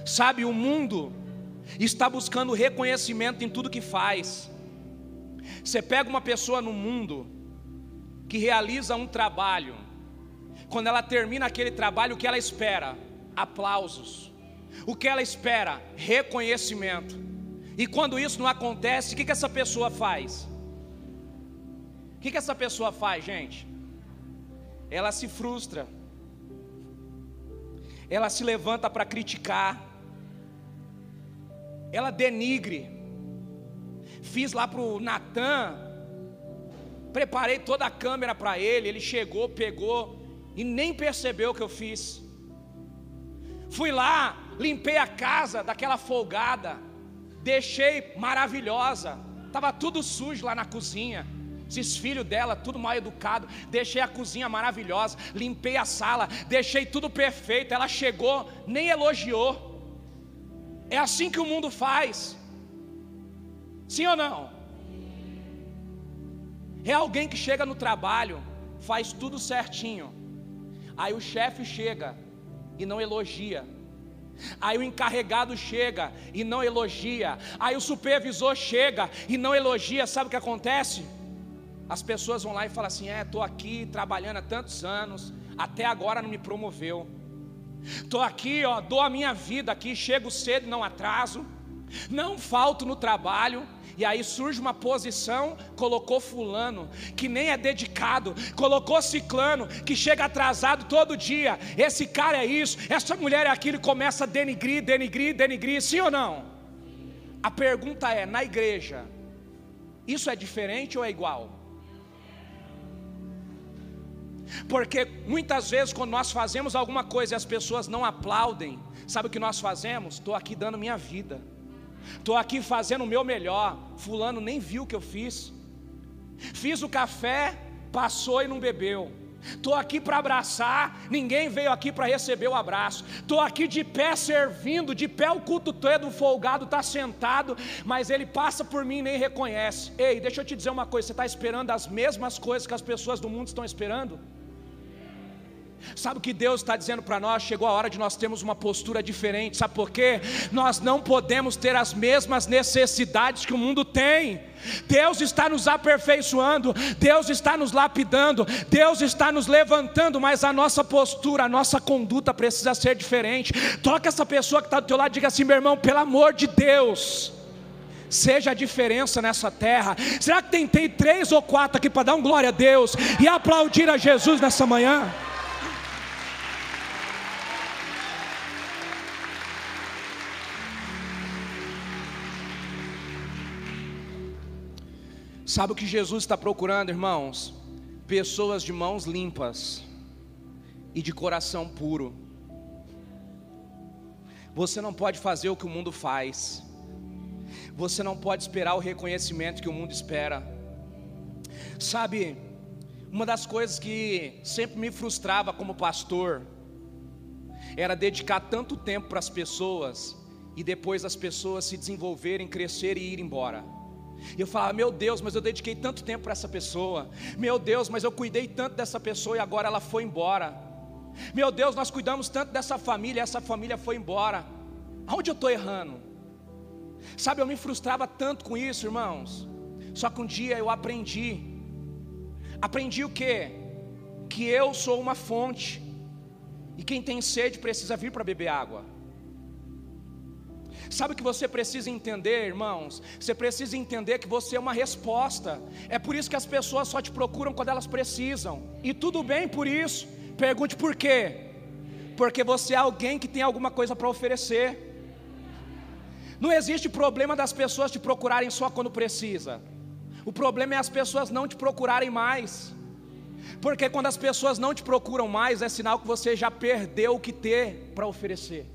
Sabe, o mundo está buscando reconhecimento em tudo que faz. Você pega uma pessoa no mundo, que realiza um trabalho, quando ela termina aquele trabalho, o que ela espera? Aplausos. O que ela espera? Reconhecimento. E quando isso não acontece, o que, que essa pessoa faz? O que, que essa pessoa faz, gente? Ela se frustra, ela se levanta para criticar, ela denigre. Fiz lá para o Natan Preparei toda a câmera para ele, ele chegou, pegou e nem percebeu o que eu fiz. Fui lá, limpei a casa daquela folgada, deixei maravilhosa, estava tudo sujo lá na cozinha. Esses filhos dela, tudo mal educado. Deixei a cozinha maravilhosa, limpei a sala, deixei tudo perfeito. Ela chegou, nem elogiou. É assim que o mundo faz. Sim ou não? É alguém que chega no trabalho, faz tudo certinho. Aí o chefe chega e não elogia. Aí o encarregado chega e não elogia. Aí o supervisor chega e não elogia. Sabe o que acontece? As pessoas vão lá e falam assim: é, estou aqui trabalhando há tantos anos, até agora não me promoveu. Estou aqui, ó, dou a minha vida aqui, chego cedo, não atraso, não falto no trabalho, e aí surge uma posição, colocou fulano, que nem é dedicado, colocou ciclano, que chega atrasado todo dia. Esse cara é isso, essa mulher é aquilo, e começa a denigrir, denigrir, denigrir, sim ou não? A pergunta é: na igreja, isso é diferente ou é igual? Porque muitas vezes, quando nós fazemos alguma coisa e as pessoas não aplaudem, sabe o que nós fazemos? Estou aqui dando minha vida, estou aqui fazendo o meu melhor. Fulano nem viu o que eu fiz, fiz o café, passou e não bebeu. Estou aqui para abraçar, ninguém veio aqui para receber o abraço. Estou aqui de pé servindo, de pé o culto todo, folgado está sentado, mas ele passa por mim e nem reconhece. Ei, deixa eu te dizer uma coisa: você está esperando as mesmas coisas que as pessoas do mundo estão esperando? Sabe o que Deus está dizendo para nós? Chegou a hora de nós termos uma postura diferente. Sabe por quê? Nós não podemos ter as mesmas necessidades que o mundo tem. Deus está nos aperfeiçoando, Deus está nos lapidando, Deus está nos levantando, mas a nossa postura, a nossa conduta precisa ser diferente. Toca essa pessoa que está do teu lado e diga assim, meu irmão, pelo amor de Deus. Seja a diferença nessa terra. Será que tentei três ou quatro aqui para dar um glória a Deus e aplaudir a Jesus nessa manhã? Sabe o que Jesus está procurando, irmãos? Pessoas de mãos limpas e de coração puro. Você não pode fazer o que o mundo faz. Você não pode esperar o reconhecimento que o mundo espera. Sabe, uma das coisas que sempre me frustrava como pastor era dedicar tanto tempo para as pessoas e depois as pessoas se desenvolverem, crescerem e ir embora. E eu falava, meu Deus, mas eu dediquei tanto tempo para essa pessoa. Meu Deus, mas eu cuidei tanto dessa pessoa e agora ela foi embora. Meu Deus, nós cuidamos tanto dessa família, e essa família foi embora. Aonde eu estou errando? Sabe, eu me frustrava tanto com isso, irmãos. Só que um dia eu aprendi. Aprendi o que? Que eu sou uma fonte. E quem tem sede precisa vir para beber água. Sabe o que você precisa entender, irmãos? Você precisa entender que você é uma resposta. É por isso que as pessoas só te procuram quando elas precisam. E tudo bem por isso. Pergunte por quê? Porque você é alguém que tem alguma coisa para oferecer. Não existe problema das pessoas te procurarem só quando precisa. O problema é as pessoas não te procurarem mais. Porque quando as pessoas não te procuram mais, é sinal que você já perdeu o que ter para oferecer.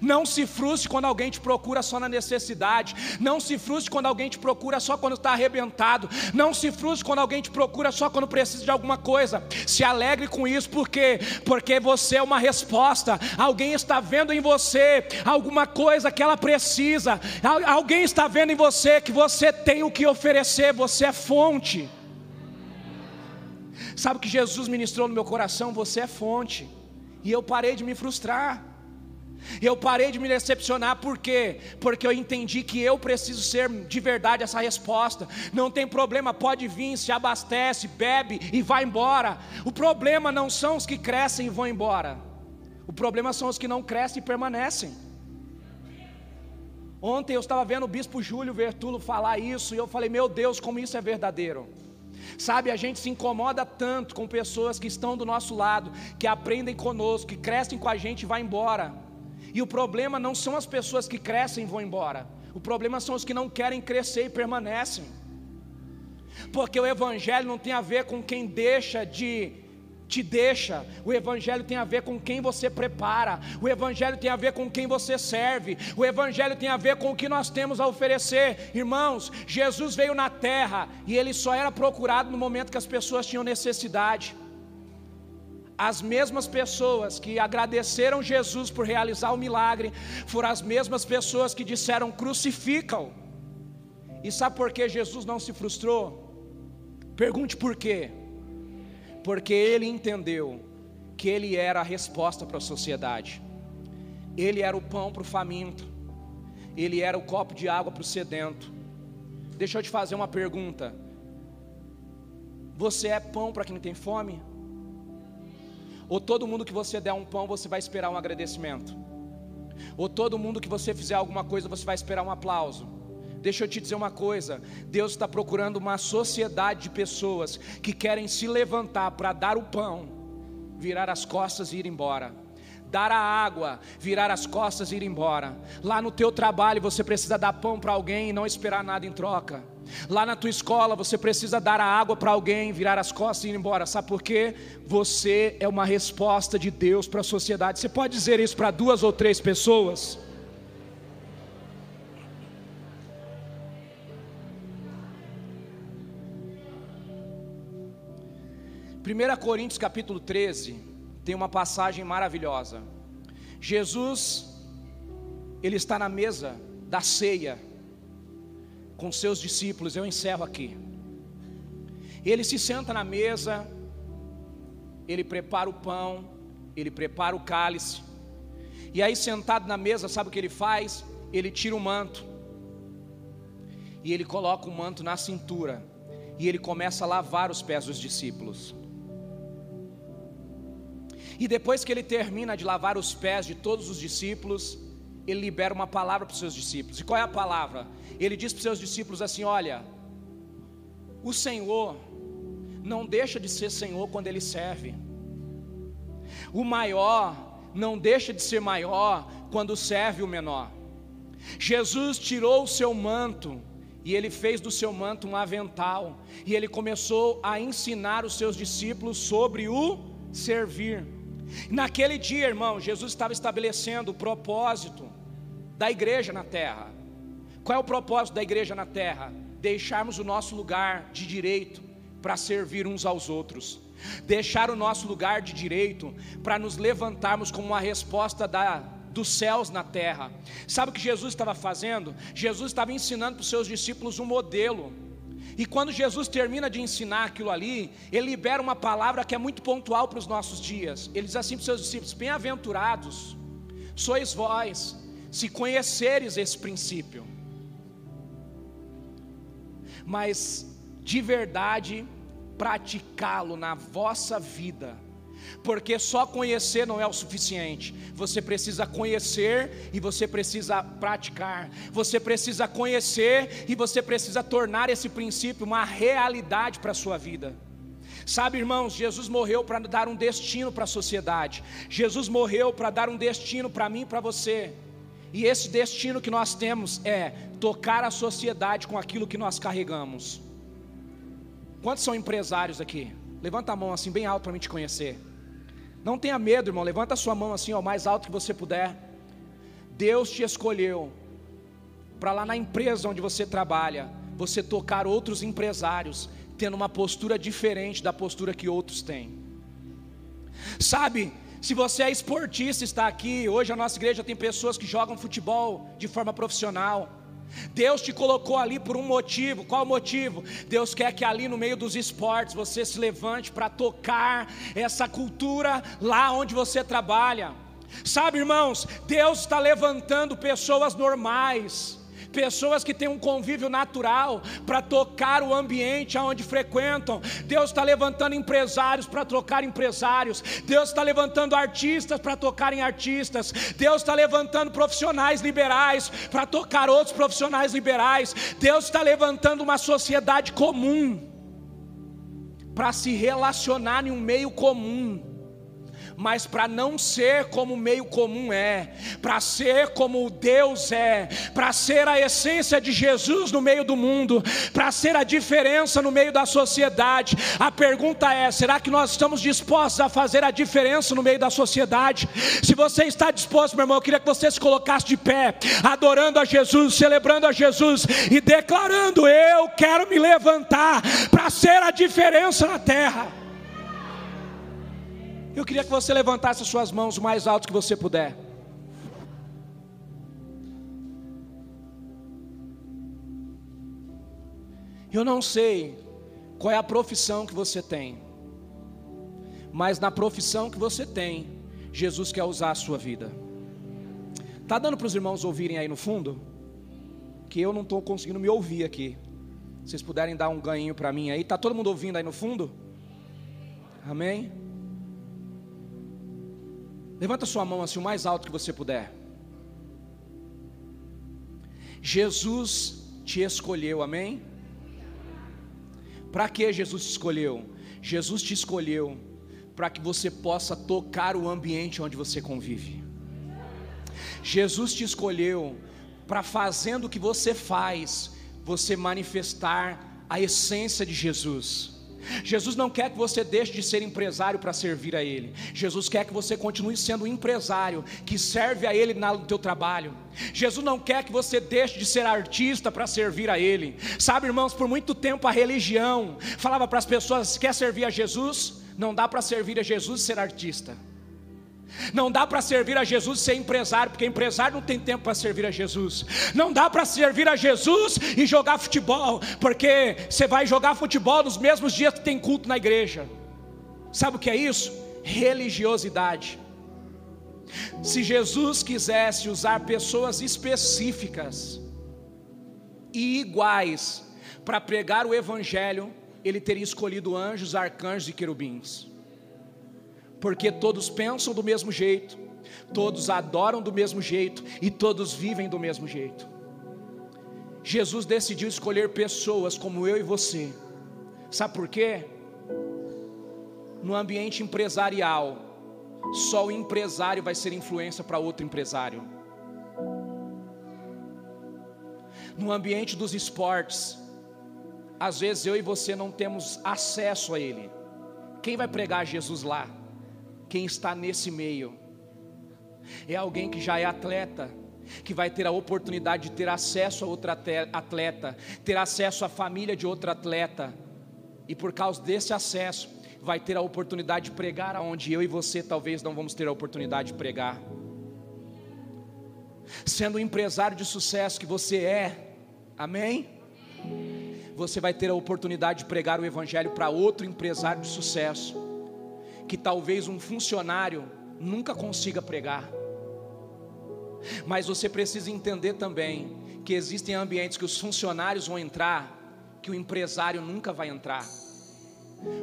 Não se frustre quando alguém te procura só na necessidade. Não se frustre quando alguém te procura só quando está arrebentado. Não se frustre quando alguém te procura só quando precisa de alguma coisa. Se alegre com isso, por quê? Porque você é uma resposta. Alguém está vendo em você alguma coisa que ela precisa. Alguém está vendo em você que você tem o que oferecer. Você é fonte. Sabe o que Jesus ministrou no meu coração? Você é fonte. E eu parei de me frustrar. Eu parei de me decepcionar, por quê? Porque eu entendi que eu preciso ser de verdade essa resposta. Não tem problema, pode vir, se abastece, bebe e vai embora. O problema não são os que crescem e vão embora. O problema são os que não crescem e permanecem. Ontem eu estava vendo o bispo Júlio Vertulo falar isso e eu falei: "Meu Deus, como isso é verdadeiro". Sabe, a gente se incomoda tanto com pessoas que estão do nosso lado, que aprendem conosco, que crescem com a gente e vai embora. E o problema não são as pessoas que crescem e vão embora. O problema são os que não querem crescer e permanecem. Porque o evangelho não tem a ver com quem deixa de te deixa. O evangelho tem a ver com quem você prepara. O evangelho tem a ver com quem você serve. O evangelho tem a ver com o que nós temos a oferecer. Irmãos, Jesus veio na terra e ele só era procurado no momento que as pessoas tinham necessidade as mesmas pessoas que agradeceram Jesus por realizar o milagre foram as mesmas pessoas que disseram crucificam. E sabe por que Jesus não se frustrou? Pergunte por quê? Porque ele entendeu que ele era a resposta para a sociedade. Ele era o pão para o faminto. Ele era o copo de água para o sedento. Deixa eu te fazer uma pergunta. Você é pão para quem tem fome? Ou todo mundo que você der um pão, você vai esperar um agradecimento? Ou todo mundo que você fizer alguma coisa, você vai esperar um aplauso? Deixa eu te dizer uma coisa: Deus está procurando uma sociedade de pessoas que querem se levantar para dar o pão, virar as costas e ir embora dar a água, virar as costas e ir embora. Lá no teu trabalho você precisa dar pão para alguém e não esperar nada em troca. Lá na tua escola você precisa dar a água para alguém, virar as costas e ir embora. Sabe por quê? Você é uma resposta de Deus para a sociedade. Você pode dizer isso para duas ou três pessoas? Primeira Coríntios capítulo 13 tem uma passagem maravilhosa. Jesus, ele está na mesa da ceia com seus discípulos, eu encerro aqui. Ele se senta na mesa, ele prepara o pão, ele prepara o cálice, e aí sentado na mesa, sabe o que ele faz? Ele tira o manto, e ele coloca o manto na cintura, e ele começa a lavar os pés dos discípulos. E depois que ele termina de lavar os pés de todos os discípulos, ele libera uma palavra para os seus discípulos. E qual é a palavra? Ele diz para os seus discípulos assim: Olha, o Senhor não deixa de ser Senhor quando ele serve. O maior não deixa de ser maior quando serve o menor. Jesus tirou o seu manto e ele fez do seu manto um avental, e ele começou a ensinar os seus discípulos sobre o servir. Naquele dia, irmão, Jesus estava estabelecendo o propósito da igreja na terra. Qual é o propósito da igreja na terra? Deixarmos o nosso lugar de direito para servir uns aos outros. Deixar o nosso lugar de direito para nos levantarmos como uma resposta da, dos céus na terra. Sabe o que Jesus estava fazendo? Jesus estava ensinando para os seus discípulos um modelo e quando Jesus termina de ensinar aquilo ali, ele libera uma palavra que é muito pontual para os nossos dias. Ele diz assim para os seus discípulos: Bem-aventurados sois vós, se conheceres esse princípio. Mas de verdade praticá-lo na vossa vida porque só conhecer não é o suficiente. Você precisa conhecer e você precisa praticar. Você precisa conhecer e você precisa tornar esse princípio uma realidade para a sua vida. Sabe, irmãos, Jesus morreu para dar um destino para a sociedade. Jesus morreu para dar um destino para mim e para você. E esse destino que nós temos é tocar a sociedade com aquilo que nós carregamos. Quantos são empresários aqui? Levanta a mão assim bem alto para mim te conhecer. Não tenha medo, irmão. Levanta a sua mão assim, o mais alto que você puder. Deus te escolheu para lá na empresa onde você trabalha, você tocar outros empresários, tendo uma postura diferente da postura que outros têm. Sabe, se você é esportista, está aqui, hoje a nossa igreja tem pessoas que jogam futebol de forma profissional. Deus te colocou ali por um motivo. Qual o motivo? Deus quer que ali no meio dos esportes você se levante para tocar essa cultura lá onde você trabalha. Sabe, irmãos, Deus está levantando pessoas normais pessoas que têm um convívio natural para tocar o ambiente aonde frequentam. Deus está levantando empresários para tocar empresários. Deus está levantando artistas para tocarem artistas. Deus está levantando profissionais liberais para tocar outros profissionais liberais. Deus está levantando uma sociedade comum para se relacionar em um meio comum mas para não ser como o meio comum é, para ser como Deus é, para ser a essência de Jesus no meio do mundo, para ser a diferença no meio da sociedade. A pergunta é: será que nós estamos dispostos a fazer a diferença no meio da sociedade? Se você está disposto, meu irmão, eu queria que você se colocasse de pé, adorando a Jesus, celebrando a Jesus e declarando: Eu quero me levantar para ser a diferença na terra. Eu queria que você levantasse as suas mãos o mais alto que você puder. Eu não sei qual é a profissão que você tem, mas na profissão que você tem, Jesus quer usar a sua vida. Tá dando para os irmãos ouvirem aí no fundo? Que eu não estou conseguindo me ouvir aqui. Vocês puderem dar um ganho para mim aí. Tá todo mundo ouvindo aí no fundo? Amém? Levanta sua mão assim o mais alto que você puder. Jesus te escolheu, amém? Para que Jesus te escolheu? Jesus te escolheu para que você possa tocar o ambiente onde você convive. Jesus te escolheu para fazendo o que você faz, você manifestar a essência de Jesus. Jesus não quer que você deixe de ser empresário para servir a Ele. Jesus quer que você continue sendo um empresário que serve a Ele no teu trabalho. Jesus não quer que você deixe de ser artista para servir a Ele. Sabe, irmãos, por muito tempo a religião falava para as pessoas: quer servir a Jesus? Não dá para servir a Jesus e ser artista. Não dá para servir a Jesus ser empresário, porque empresário não tem tempo para servir a Jesus. Não dá para servir a Jesus e jogar futebol, porque você vai jogar futebol nos mesmos dias que tem culto na igreja. Sabe o que é isso? Religiosidade. Se Jesus quisesse usar pessoas específicas e iguais para pregar o evangelho, ele teria escolhido anjos, arcanjos e querubins porque todos pensam do mesmo jeito, todos adoram do mesmo jeito e todos vivem do mesmo jeito. Jesus decidiu escolher pessoas como eu e você, sabe por quê? No ambiente empresarial, só o empresário vai ser influência para outro empresário. No ambiente dos esportes, às vezes eu e você não temos acesso a ele. Quem vai pregar Jesus lá? Quem está nesse meio. É alguém que já é atleta, que vai ter a oportunidade de ter acesso a outro atleta, ter acesso à família de outro atleta, e por causa desse acesso, vai ter a oportunidade de pregar aonde eu e você talvez não vamos ter a oportunidade de pregar. Sendo um empresário de sucesso que você é, amém? Você vai ter a oportunidade de pregar o Evangelho para outro empresário de sucesso que talvez um funcionário nunca consiga pregar. Mas você precisa entender também que existem ambientes que os funcionários vão entrar, que o empresário nunca vai entrar.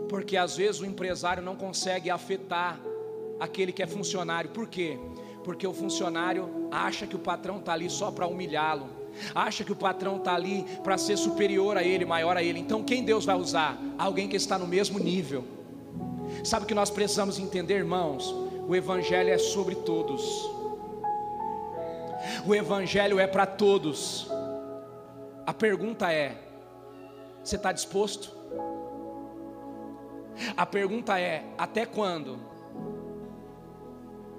Porque às vezes o empresário não consegue afetar aquele que é funcionário. Por quê? Porque o funcionário acha que o patrão está ali só para humilhá-lo, acha que o patrão está ali para ser superior a ele, maior a ele. Então quem Deus vai usar? Alguém que está no mesmo nível. Sabe o que nós precisamos entender, irmãos? O Evangelho é sobre todos. O Evangelho é para todos. A pergunta é: você está disposto? A pergunta é: até quando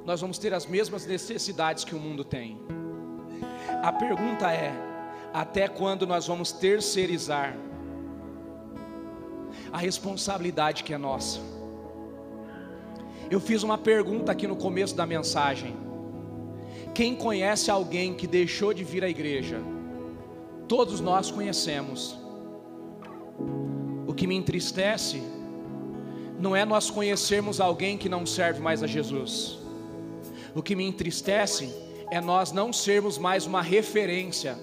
nós vamos ter as mesmas necessidades que o mundo tem? A pergunta é: até quando nós vamos terceirizar a responsabilidade que é nossa? Eu fiz uma pergunta aqui no começo da mensagem. Quem conhece alguém que deixou de vir à igreja? Todos nós conhecemos. O que me entristece não é nós conhecermos alguém que não serve mais a Jesus. O que me entristece é nós não sermos mais uma referência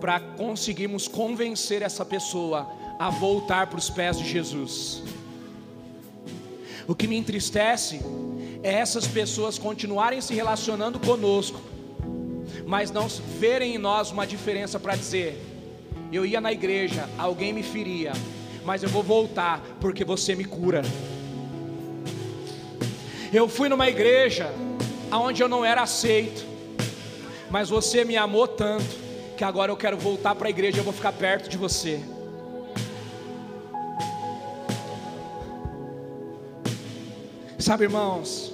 para conseguirmos convencer essa pessoa a voltar para os pés de Jesus. O que me entristece é essas pessoas continuarem se relacionando conosco, mas não verem em nós uma diferença para dizer: eu ia na igreja, alguém me feria, mas eu vou voltar porque você me cura. Eu fui numa igreja onde eu não era aceito, mas você me amou tanto que agora eu quero voltar para a igreja, eu vou ficar perto de você. Sabe, irmãos,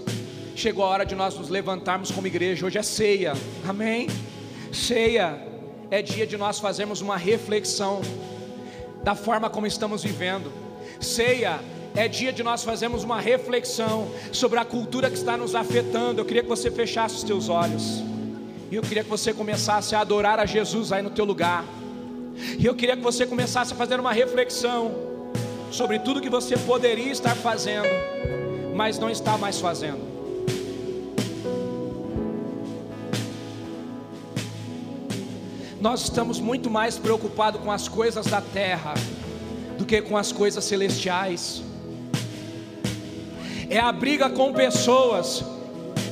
chegou a hora de nós nos levantarmos como igreja. Hoje é ceia, amém? Ceia é dia de nós fazermos uma reflexão da forma como estamos vivendo. Ceia é dia de nós fazermos uma reflexão sobre a cultura que está nos afetando. Eu queria que você fechasse os teus olhos. E eu queria que você começasse a adorar a Jesus aí no teu lugar. E eu queria que você começasse a fazer uma reflexão sobre tudo que você poderia estar fazendo mas não está mais fazendo. nós estamos muito mais preocupados com as coisas da terra do que com as coisas celestiais. É a briga com pessoas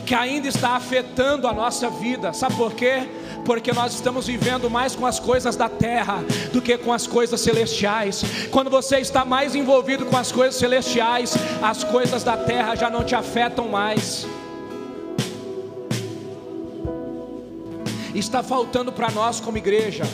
que ainda está afetando a nossa vida. Sabe por quê? Porque nós estamos vivendo mais com as coisas da terra do que com as coisas celestiais. Quando você está mais envolvido com as coisas celestiais, as coisas da terra já não te afetam mais. Está faltando para nós como igreja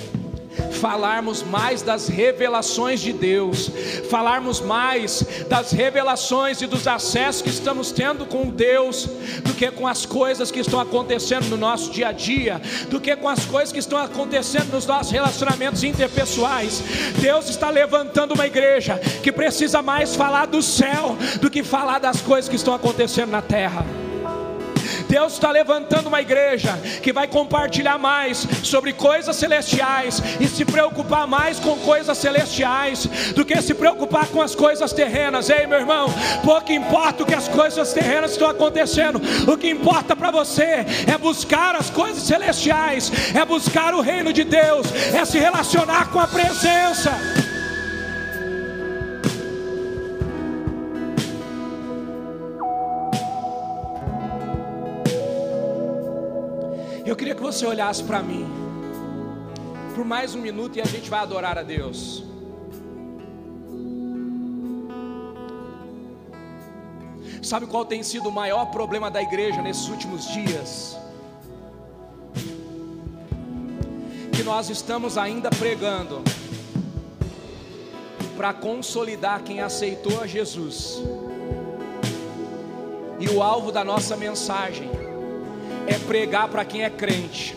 falarmos mais das revelações de Deus, falarmos mais das revelações e dos acessos que estamos tendo com Deus, do que com as coisas que estão acontecendo no nosso dia a dia, do que com as coisas que estão acontecendo nos nossos relacionamentos interpessoais. Deus está levantando uma igreja que precisa mais falar do céu do que falar das coisas que estão acontecendo na terra. Deus está levantando uma igreja que vai compartilhar mais sobre coisas celestiais e se preocupar mais com coisas celestiais do que se preocupar com as coisas terrenas. Ei, meu irmão, pouco importa o que as coisas terrenas estão acontecendo, o que importa para você é buscar as coisas celestiais, é buscar o reino de Deus, é se relacionar com a presença. Queria que você olhasse para mim por mais um minuto e a gente vai adorar a Deus. Sabe qual tem sido o maior problema da igreja nesses últimos dias? Que nós estamos ainda pregando para consolidar quem aceitou a Jesus. E o alvo da nossa mensagem é pregar para quem é crente,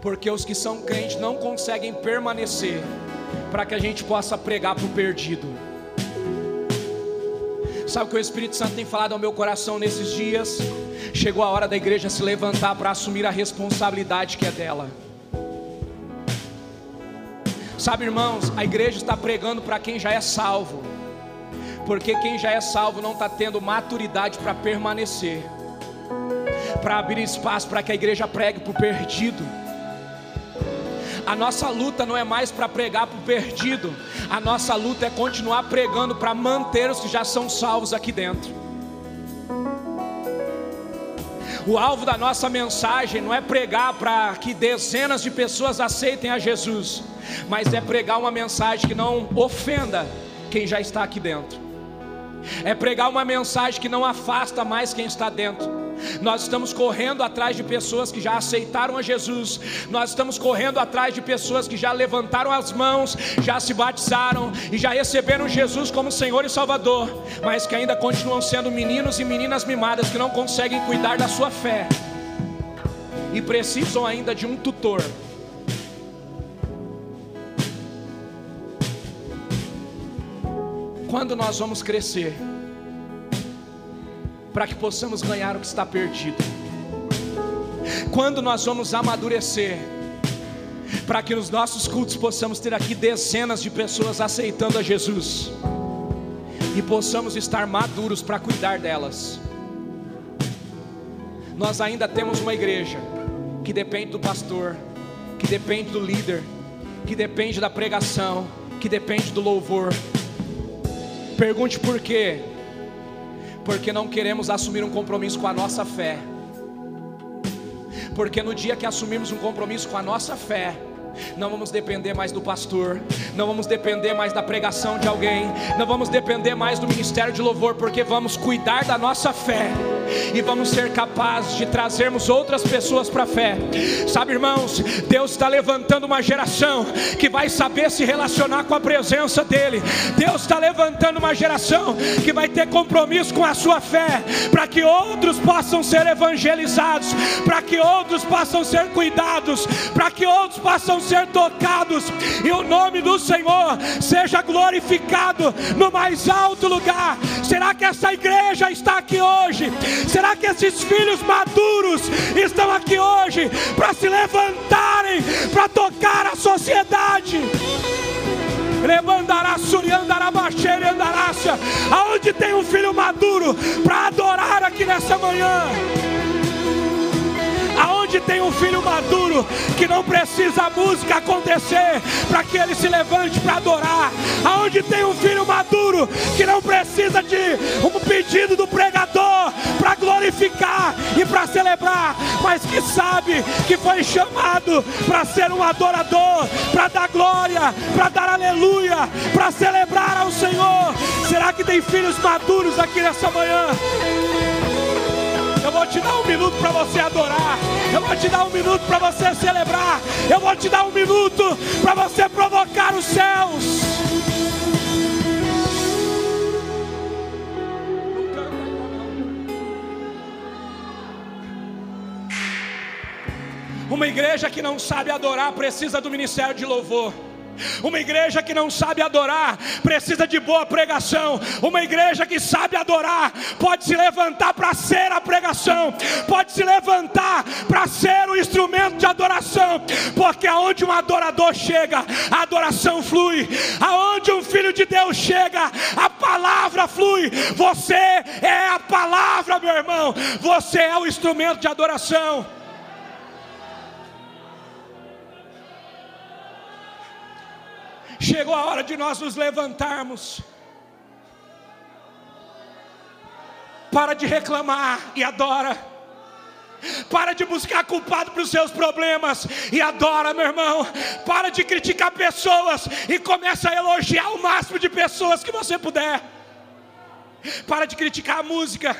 porque os que são crentes não conseguem permanecer, para que a gente possa pregar para o perdido. Sabe o que o Espírito Santo tem falado ao meu coração nesses dias? Chegou a hora da igreja se levantar para assumir a responsabilidade que é dela. Sabe, irmãos, a igreja está pregando para quem já é salvo, porque quem já é salvo não está tendo maturidade para permanecer para abrir espaço para que a igreja pregue para o perdido. A nossa luta não é mais para pregar para o perdido, a nossa luta é continuar pregando para manter os que já são salvos aqui dentro. O alvo da nossa mensagem não é pregar para que dezenas de pessoas aceitem a Jesus, mas é pregar uma mensagem que não ofenda quem já está aqui dentro, é pregar uma mensagem que não afasta mais quem está dentro nós estamos correndo atrás de pessoas que já aceitaram a Jesus. Nós estamos correndo atrás de pessoas que já levantaram as mãos, já se batizaram e já receberam Jesus como Senhor e Salvador, mas que ainda continuam sendo meninos e meninas mimadas que não conseguem cuidar da sua fé e precisam ainda de um tutor. Quando nós vamos crescer? Para que possamos ganhar o que está perdido. Quando nós vamos amadurecer, para que nos nossos cultos possamos ter aqui dezenas de pessoas aceitando a Jesus e possamos estar maduros para cuidar delas. Nós ainda temos uma igreja que depende do pastor, que depende do líder, que depende da pregação, que depende do louvor. Pergunte por quê? Porque não queremos assumir um compromisso com a nossa fé. Porque no dia que assumirmos um compromisso com a nossa fé, não vamos depender mais do pastor, não vamos depender mais da pregação de alguém, não vamos depender mais do ministério de louvor, porque vamos cuidar da nossa fé e vamos ser capazes de trazermos outras pessoas para a fé. Sabe, irmãos, Deus está levantando uma geração que vai saber se relacionar com a presença dEle. Deus está levantando uma geração que vai ter compromisso com a sua fé, para que outros possam ser evangelizados, para que outros possam ser cuidados, para que outros possam ser tocados e o nome do Senhor seja glorificado no mais alto lugar. Será que essa igreja está aqui hoje? Será que esses filhos maduros estão aqui hoje para se levantarem, para tocar a sociedade? Aonde tem um filho maduro para adorar aqui nessa manhã? Aonde tem um filho maduro que não precisa a música acontecer para que ele se levante para adorar, aonde tem um filho maduro que não precisa de um pedido do pregador para glorificar e para celebrar, mas que sabe que foi chamado para ser um adorador, para dar glória, para dar aleluia, para celebrar ao Senhor. Será que tem filhos maduros aqui nessa manhã? Eu vou te dar um minuto para você adorar. Eu vou te dar um minuto para você celebrar. Eu vou te dar um minuto para você provocar os céus. Uma igreja que não sabe adorar precisa do ministério de louvor. Uma igreja que não sabe adorar precisa de boa pregação. Uma igreja que sabe adorar pode se levantar para ser a pregação, pode se levantar para ser o instrumento de adoração, porque aonde um adorador chega, a adoração flui. Aonde um filho de Deus chega, a palavra flui. Você é a palavra, meu irmão. Você é o instrumento de adoração. Chegou a hora de nós nos levantarmos. Para de reclamar e adora. Para de buscar culpado para os seus problemas e adora, meu irmão. Para de criticar pessoas e começa a elogiar o máximo de pessoas que você puder. Para de criticar a música.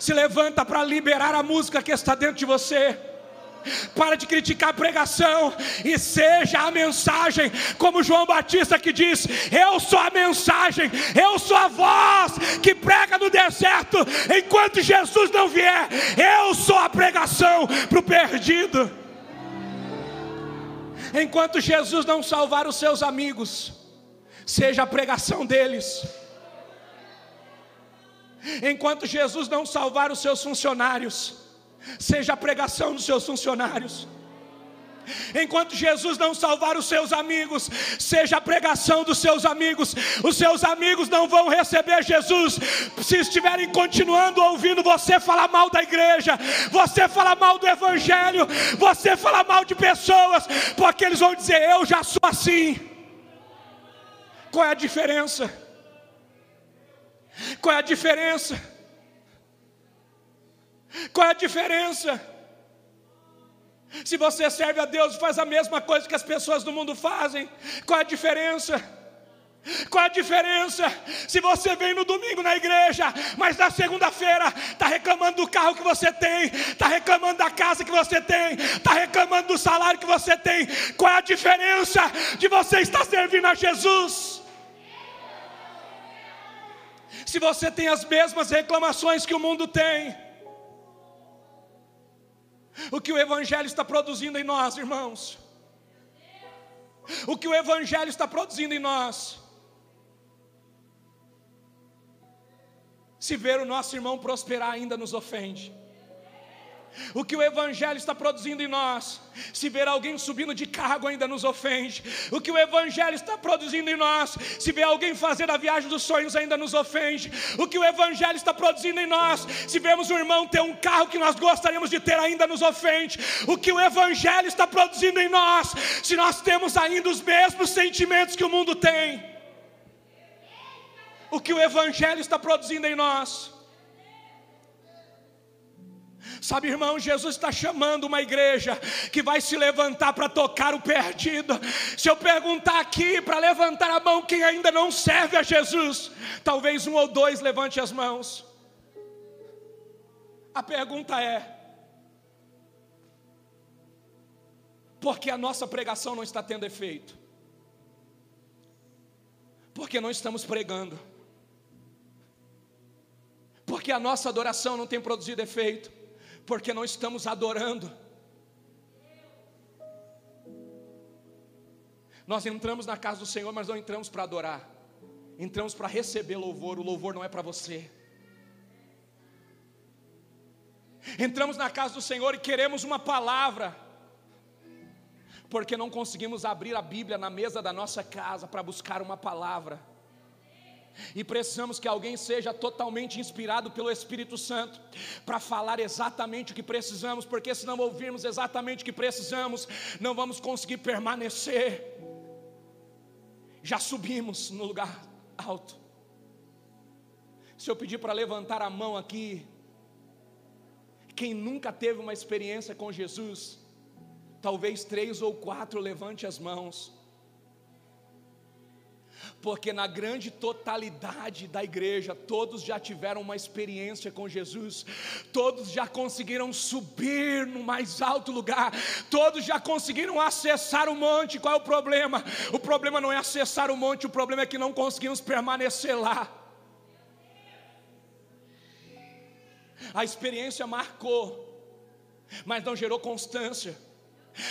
Se levanta para liberar a música que está dentro de você. Para de criticar a pregação e seja a mensagem, como João Batista que diz: Eu sou a mensagem, eu sou a voz que prega no deserto, enquanto Jesus não vier, eu sou a pregação para o perdido. Enquanto Jesus não salvar os seus amigos, seja a pregação deles. Enquanto Jesus não salvar os seus funcionários, seja a pregação dos seus funcionários. Enquanto Jesus não salvar os seus amigos, seja a pregação dos seus amigos. Os seus amigos não vão receber Jesus se estiverem continuando ouvindo você falar mal da igreja, você falar mal do evangelho, você falar mal de pessoas, porque eles vão dizer: Eu já sou assim. Qual é a diferença? Qual é a diferença? Qual é a diferença? Se você serve a Deus e faz a mesma coisa que as pessoas do mundo fazem, qual é a diferença? Qual é a diferença? Se você vem no domingo na igreja, mas na segunda-feira está reclamando do carro que você tem, está reclamando da casa que você tem, está reclamando do salário que você tem, qual é a diferença de você estar servindo a Jesus? Se você tem as mesmas reclamações que o mundo tem, o que o Evangelho está produzindo em nós, irmãos. O que o Evangelho está produzindo em nós. Se ver o nosso irmão prosperar ainda nos ofende o que o Evangelho está produzindo em nós. Se ver alguém subindo de cargo ainda nos ofende. O que o Evangelho está produzindo em nós. Se ver alguém fazer a viagem dos sonhos ainda nos ofende. O que o Evangelho está produzindo em nós. Se vemos um irmão ter um carro que nós gostaríamos de ter ainda nos ofende. O que o Evangelho está produzindo em nós. Se nós temos ainda os mesmos sentimentos que o mundo tem. O que o Evangelho está produzindo em nós Sabe, irmão, Jesus está chamando uma igreja que vai se levantar para tocar o perdido. Se eu perguntar aqui para levantar a mão quem ainda não serve a Jesus, talvez um ou dois levante as mãos. A pergunta é: porque a nossa pregação não está tendo efeito? Porque não estamos pregando? Porque a nossa adoração não tem produzido efeito? Porque não estamos adorando. Nós entramos na casa do Senhor, mas não entramos para adorar, entramos para receber louvor. O louvor não é para você. Entramos na casa do Senhor e queremos uma palavra, porque não conseguimos abrir a Bíblia na mesa da nossa casa para buscar uma palavra. E precisamos que alguém seja totalmente inspirado pelo Espírito Santo para falar exatamente o que precisamos, porque se não ouvirmos exatamente o que precisamos, não vamos conseguir permanecer. Já subimos no lugar alto. Se eu pedir para levantar a mão aqui, quem nunca teve uma experiência com Jesus, talvez três ou quatro levante as mãos porque na grande totalidade da igreja, todos já tiveram uma experiência com Jesus, todos já conseguiram subir no mais alto lugar, todos já conseguiram acessar o monte. Qual é o problema? O problema não é acessar o monte, o problema é que não conseguimos permanecer lá. A experiência marcou, mas não gerou constância.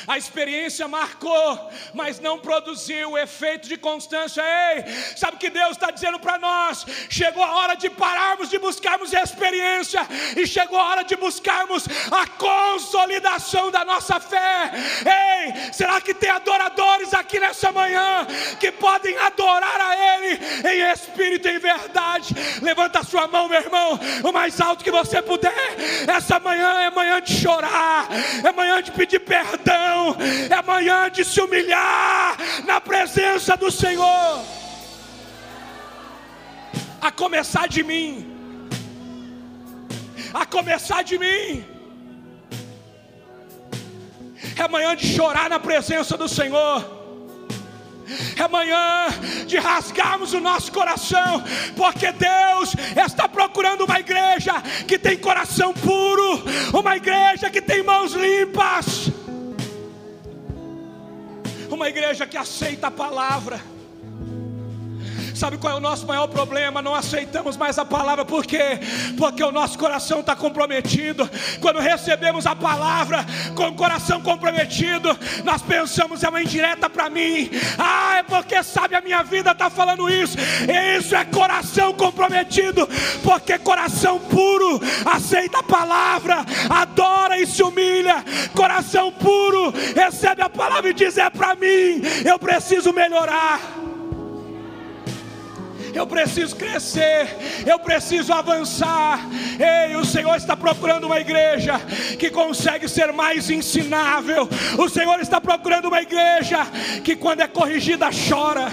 A experiência marcou, mas não produziu o efeito de constância. Ei, sabe o que Deus está dizendo para nós? Chegou a hora de pararmos de buscarmos experiência, e chegou a hora de buscarmos a consolidação da nossa fé. Ei, será que tem adoradores aqui nessa manhã que podem adorar a Ele em espírito e em verdade? Levanta a sua mão, meu irmão, o mais alto que você puder. Essa manhã é manhã de chorar, é manhã de pedir perdão é manhã de se humilhar na presença do Senhor. A começar de mim, a começar de mim. É manhã de chorar na presença do Senhor é manhã de rasgarmos o nosso coração, porque Deus está procurando uma igreja que tem coração puro, uma igreja que tem mãos limpas uma igreja que aceita a palavra. Sabe qual é o nosso maior problema? Não aceitamos mais a palavra, por quê? Porque o nosso coração está comprometido. Quando recebemos a palavra com o coração comprometido, nós pensamos, é uma indireta para mim. Ah, é porque sabe a minha vida está falando isso. E isso é coração comprometido, porque coração puro aceita a palavra, adora e se humilha. Coração puro recebe a palavra e diz: é para mim, eu preciso melhorar eu preciso crescer, eu preciso avançar. Ei, o Senhor está procurando uma igreja que consegue ser mais ensinável. O Senhor está procurando uma igreja que, quando é corrigida, chora.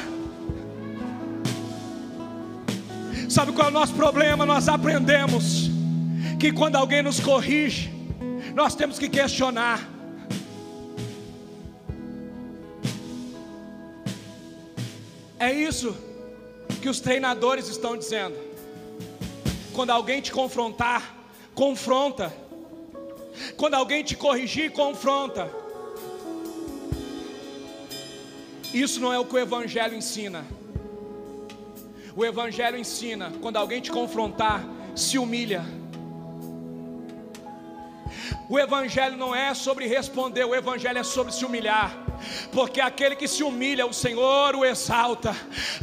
Sabe qual é o nosso problema? Nós aprendemos que quando alguém nos corrige, nós temos que questionar. É isso que os treinadores estão dizendo. Quando alguém te confrontar, confronta. Quando alguém te corrigir, confronta. Isso não é o que o Evangelho ensina. O Evangelho ensina: quando alguém te confrontar, se humilha. O Evangelho não é sobre responder, o Evangelho é sobre se humilhar porque aquele que se humilha, o Senhor o exalta.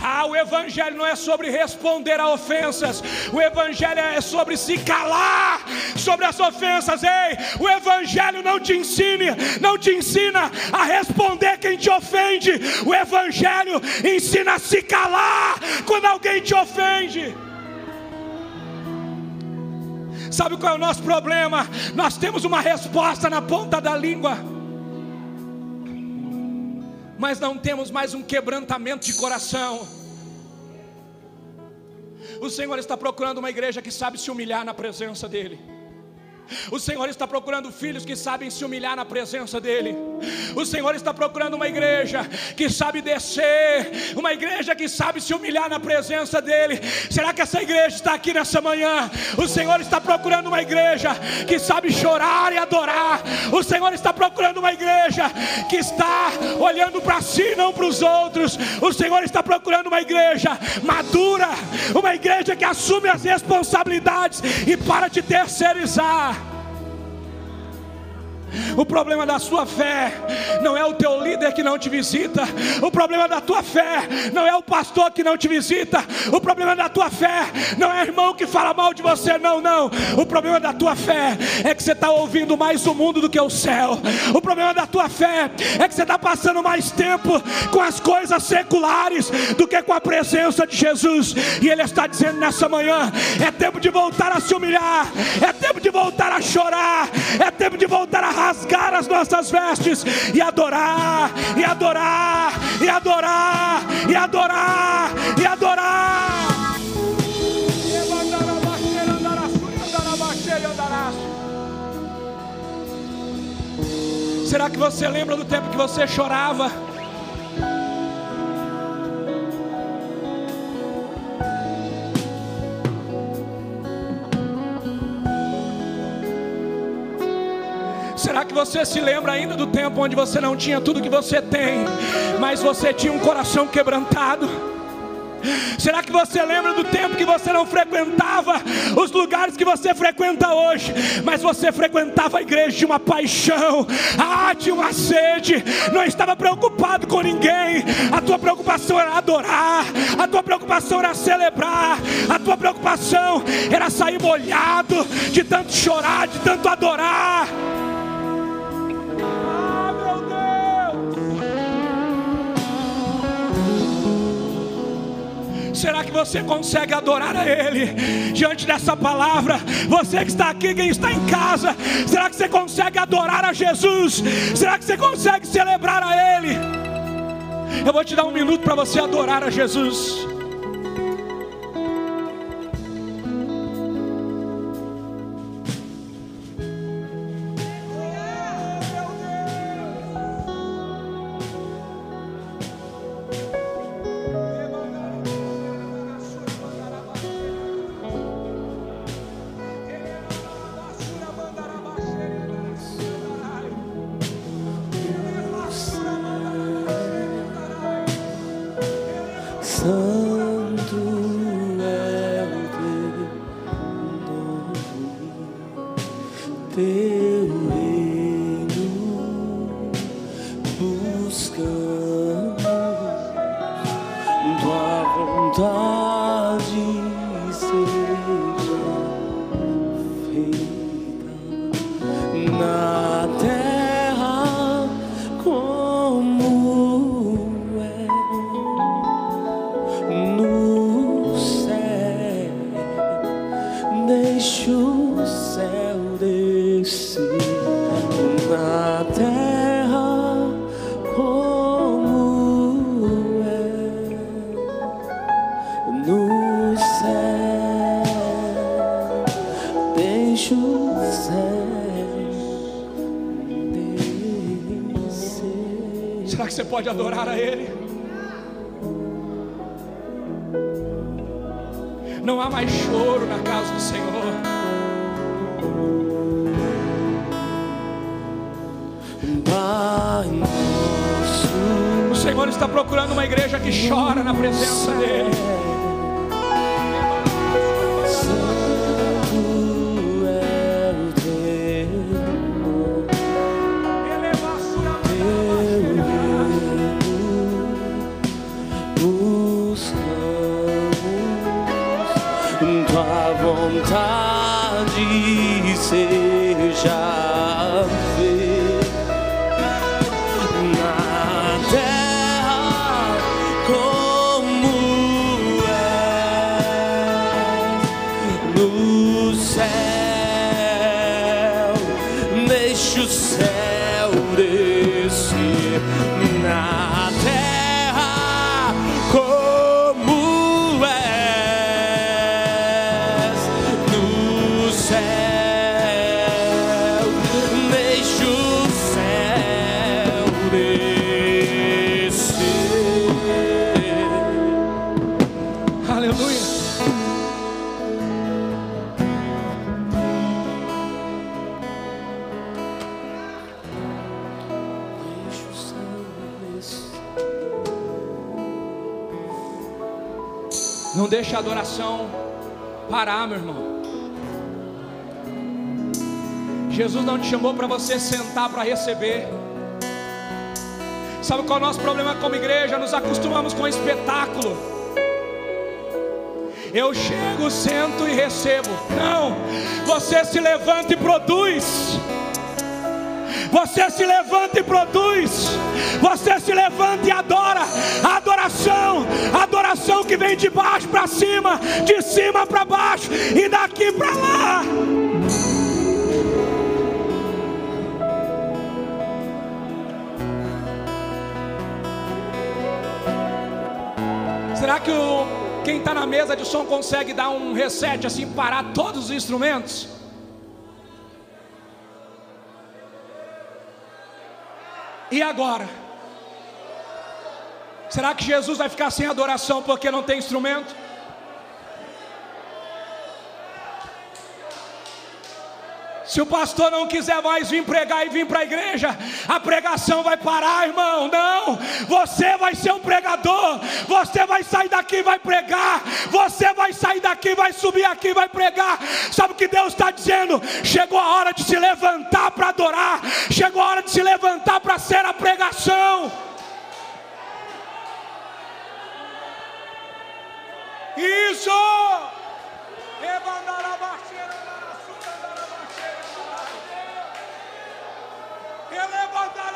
Ah, o Evangelho não é sobre responder a ofensas, o Evangelho é sobre se calar sobre as ofensas. Ei, o Evangelho não te ensine, não te ensina a responder quem te ofende, o Evangelho ensina a se calar quando alguém te ofende. Sabe qual é o nosso problema? Nós temos uma resposta na ponta da língua mas não temos mais um quebrantamento de coração. O Senhor está procurando uma igreja que sabe se humilhar na presença dEle. O Senhor está procurando filhos que sabem se humilhar na presença dEle. O Senhor está procurando uma igreja que sabe descer, uma igreja que sabe se humilhar na presença dEle. Será que essa igreja está aqui nessa manhã? O Senhor está procurando uma igreja que sabe chorar e adorar. O Senhor está procurando uma igreja que está olhando para si, não para os outros. O Senhor está procurando uma igreja madura, uma igreja que assume as responsabilidades e para de terceirizar. O problema da sua fé não é o teu líder que não te visita. O problema da tua fé não é o pastor que não te visita. O problema da tua fé não é o irmão que fala mal de você, não, não. O problema da tua fé é que você está ouvindo mais o mundo do que o céu. O problema da tua fé é que você está passando mais tempo com as coisas seculares do que com a presença de Jesus. E Ele está dizendo nessa manhã: é tempo de voltar a se humilhar, é tempo de voltar a chorar, é tempo de voltar a rasgar as nossas vestes e adorar, e adorar, e adorar, e adorar, e adorar. Será que você lembra do tempo que você chorava? Será que você se lembra ainda do tempo onde você não tinha tudo que você tem, mas você tinha um coração quebrantado? Será que você lembra do tempo que você não frequentava os lugares que você frequenta hoje, mas você frequentava a igreja de uma paixão, ah, tinha uma sede, não estava preocupado com ninguém, a tua preocupação era adorar, a tua preocupação era celebrar, a tua preocupação era sair molhado de tanto chorar, de tanto adorar. Será que você consegue adorar a Ele diante dessa palavra? Você que está aqui, quem está em casa, será que você consegue adorar a Jesus? Será que você consegue celebrar a Ele? Eu vou te dar um minuto para você adorar a Jesus. Pode deixa a adoração parar, meu irmão. Jesus não te chamou para você sentar para receber. Sabe qual é o nosso problema como igreja? Nos acostumamos com espetáculo. Eu chego, sento e recebo. Não, você se levanta e produz. Você se levanta e produz. Você se levanta e adora. Adoração, adoração que vem de baixo para cima, de cima para baixo e daqui para lá. Será que o, quem está na mesa de som consegue dar um reset assim, parar todos os instrumentos? E agora? Será que Jesus vai ficar sem adoração porque não tem instrumento? Se o pastor não quiser mais vir pregar e vir para a igreja, a pregação vai parar, irmão. Não, você vai ser um pregador. Você vai sair daqui e vai pregar. Você vai sair daqui vai subir aqui vai pregar. Sabe o que Deus está dizendo? Chegou a hora de se levantar para adorar. Chegou a hora de se levantar para ser a pregação. Isso! levantar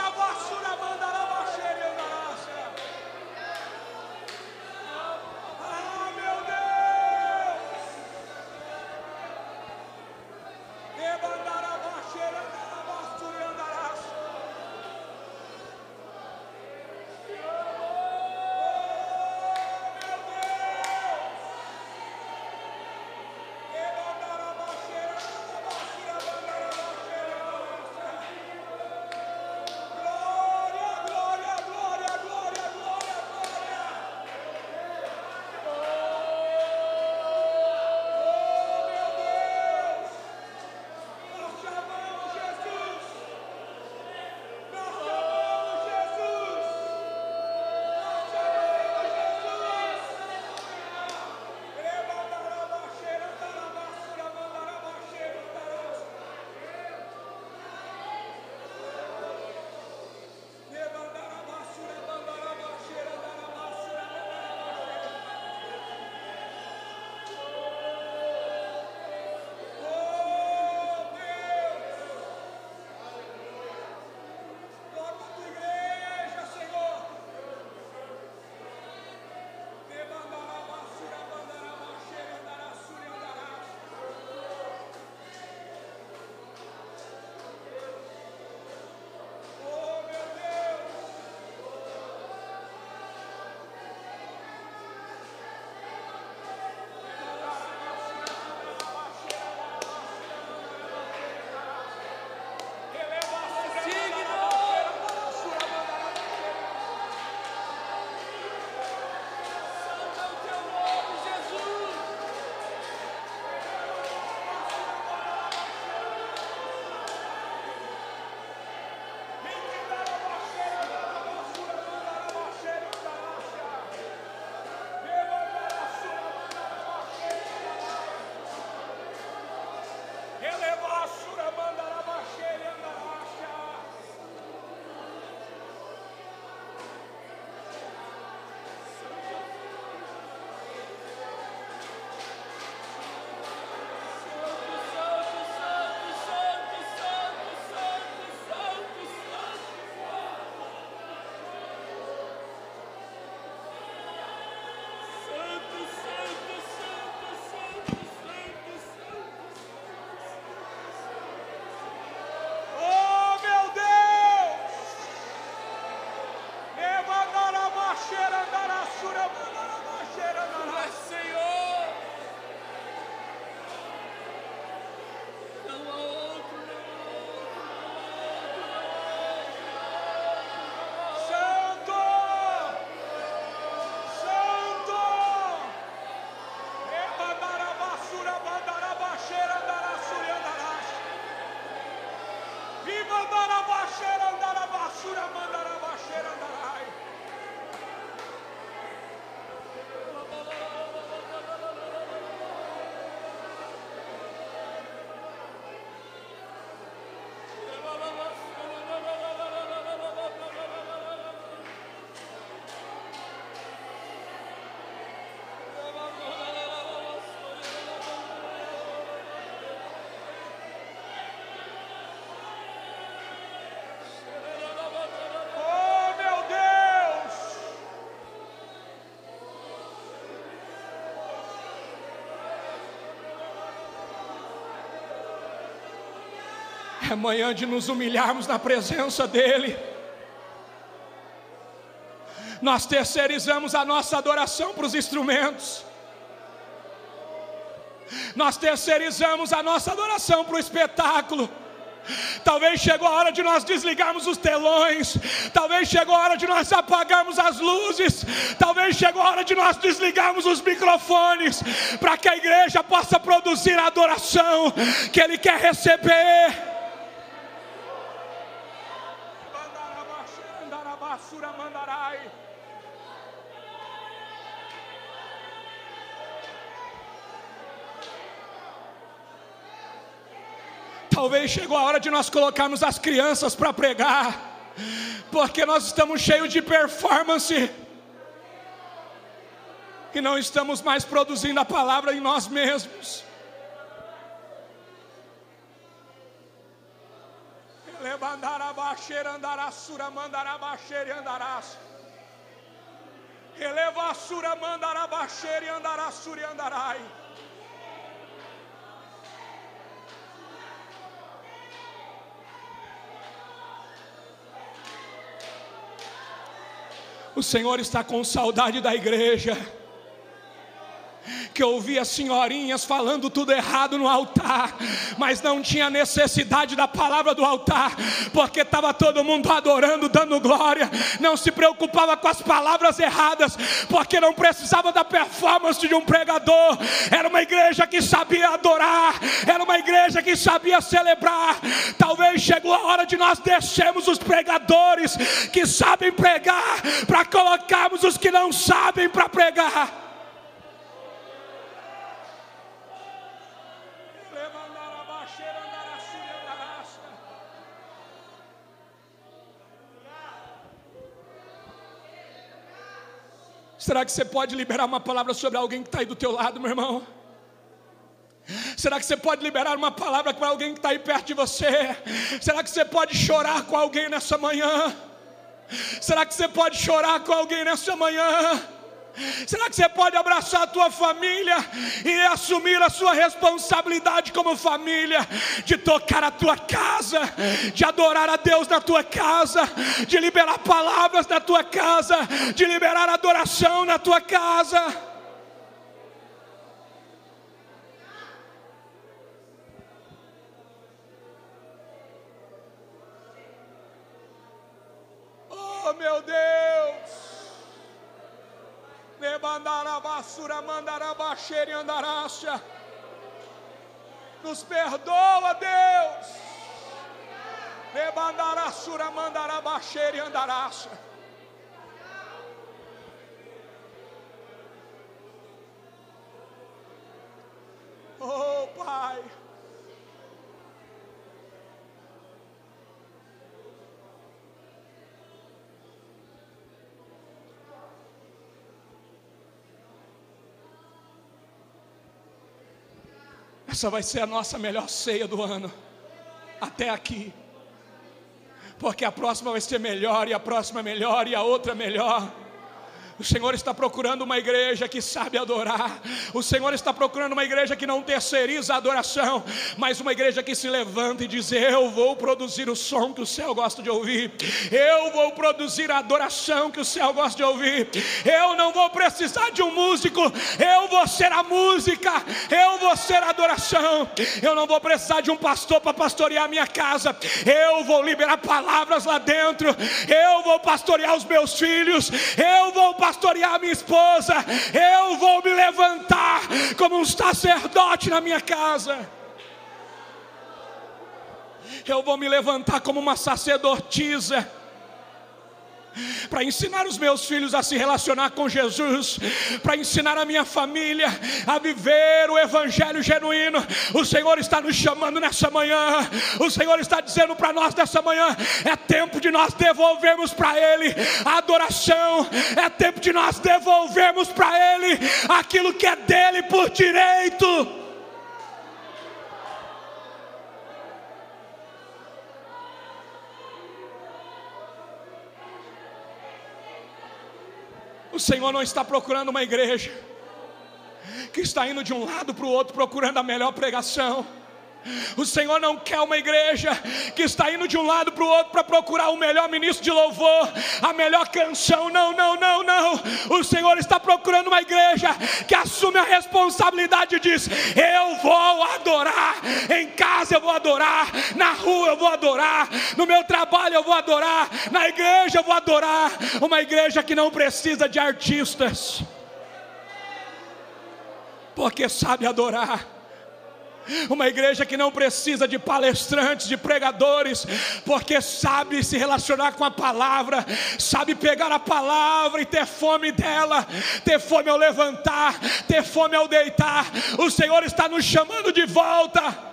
É manhã de nos humilharmos na presença dEle. Nós terceirizamos a nossa adoração para os instrumentos. Nós terceirizamos a nossa adoração para o espetáculo. Talvez chegou a hora de nós desligarmos os telões. Talvez chegou a hora de nós apagarmos as luzes. Talvez chegou a hora de nós desligarmos os microfones. Para que a igreja possa produzir a adoração que Ele quer receber. Talvez chegou a hora de nós colocarmos as crianças para pregar, porque nós estamos cheios de performance e não estamos mais produzindo a palavra em nós mesmos. Eleva a sura mandarabaxeira e andará suri andarai. O Senhor está com saudade da igreja que ouvia senhorinhas falando tudo errado no altar, mas não tinha necessidade da palavra do altar, porque estava todo mundo adorando, dando glória, não se preocupava com as palavras erradas, porque não precisava da performance de um pregador. Era uma igreja que sabia adorar, era uma igreja que sabia celebrar. Talvez chegou a hora de nós descermos os pregadores que sabem pregar, para colocarmos os que não sabem para pregar. Será que você pode liberar uma palavra sobre alguém que está aí do teu lado, meu irmão? Será que você pode liberar uma palavra para alguém que está aí perto de você? Será que você pode chorar com alguém nessa manhã? Será que você pode chorar com alguém nessa manhã? Será que você pode abraçar a tua família e assumir a sua responsabilidade como família de tocar a tua casa, de adorar a Deus na tua casa, de liberar palavras na tua casa, de liberar adoração na tua casa? Lebandarabasura mandarabaxere andarácia. Nos perdoa, Deus. Lebandarassura mandarabaxere andarácia. Oh, Pai. Essa vai ser a nossa melhor ceia do ano, até aqui, porque a próxima vai ser melhor, e a próxima melhor, e a outra melhor. O Senhor está procurando uma igreja que sabe adorar. O Senhor está procurando uma igreja que não terceiriza a adoração, mas uma igreja que se levanta e diz: Eu vou produzir o som que o céu gosta de ouvir. Eu vou produzir a adoração que o céu gosta de ouvir. Eu não vou precisar de um músico. Eu vou ser a música. Eu vou ser a adoração. Eu não vou precisar de um pastor para pastorear a minha casa. Eu vou liberar palavras lá dentro. Eu vou pastorear os meus filhos. Eu vou pastorear minha esposa, eu vou me levantar como um sacerdote na minha casa. Eu vou me levantar como uma sacerdotisa para ensinar os meus filhos a se relacionar com Jesus, para ensinar a minha família a viver o Evangelho genuíno. O Senhor está nos chamando nessa manhã, o Senhor está dizendo para nós nessa manhã: é tempo de nós devolvermos para Ele a adoração, é tempo de nós devolvermos para Ele aquilo que é dele por direito. O Senhor não está procurando uma igreja que está indo de um lado para o outro procurando a melhor pregação. O Senhor não quer uma igreja que está indo de um lado para o outro para procurar o melhor ministro de louvor, a melhor canção. Não, não, não, não. O Senhor está procurando uma igreja que assume a responsabilidade e diz: Eu vou adorar. Em casa eu vou adorar. Na rua eu vou adorar. No meu trabalho eu vou adorar. Na igreja eu vou adorar. Uma igreja que não precisa de artistas, porque sabe adorar uma igreja que não precisa de palestrantes, de pregadores, porque sabe se relacionar com a palavra, sabe pegar a palavra e ter fome dela, ter fome ao levantar, ter fome ao deitar. O Senhor está nos chamando de volta.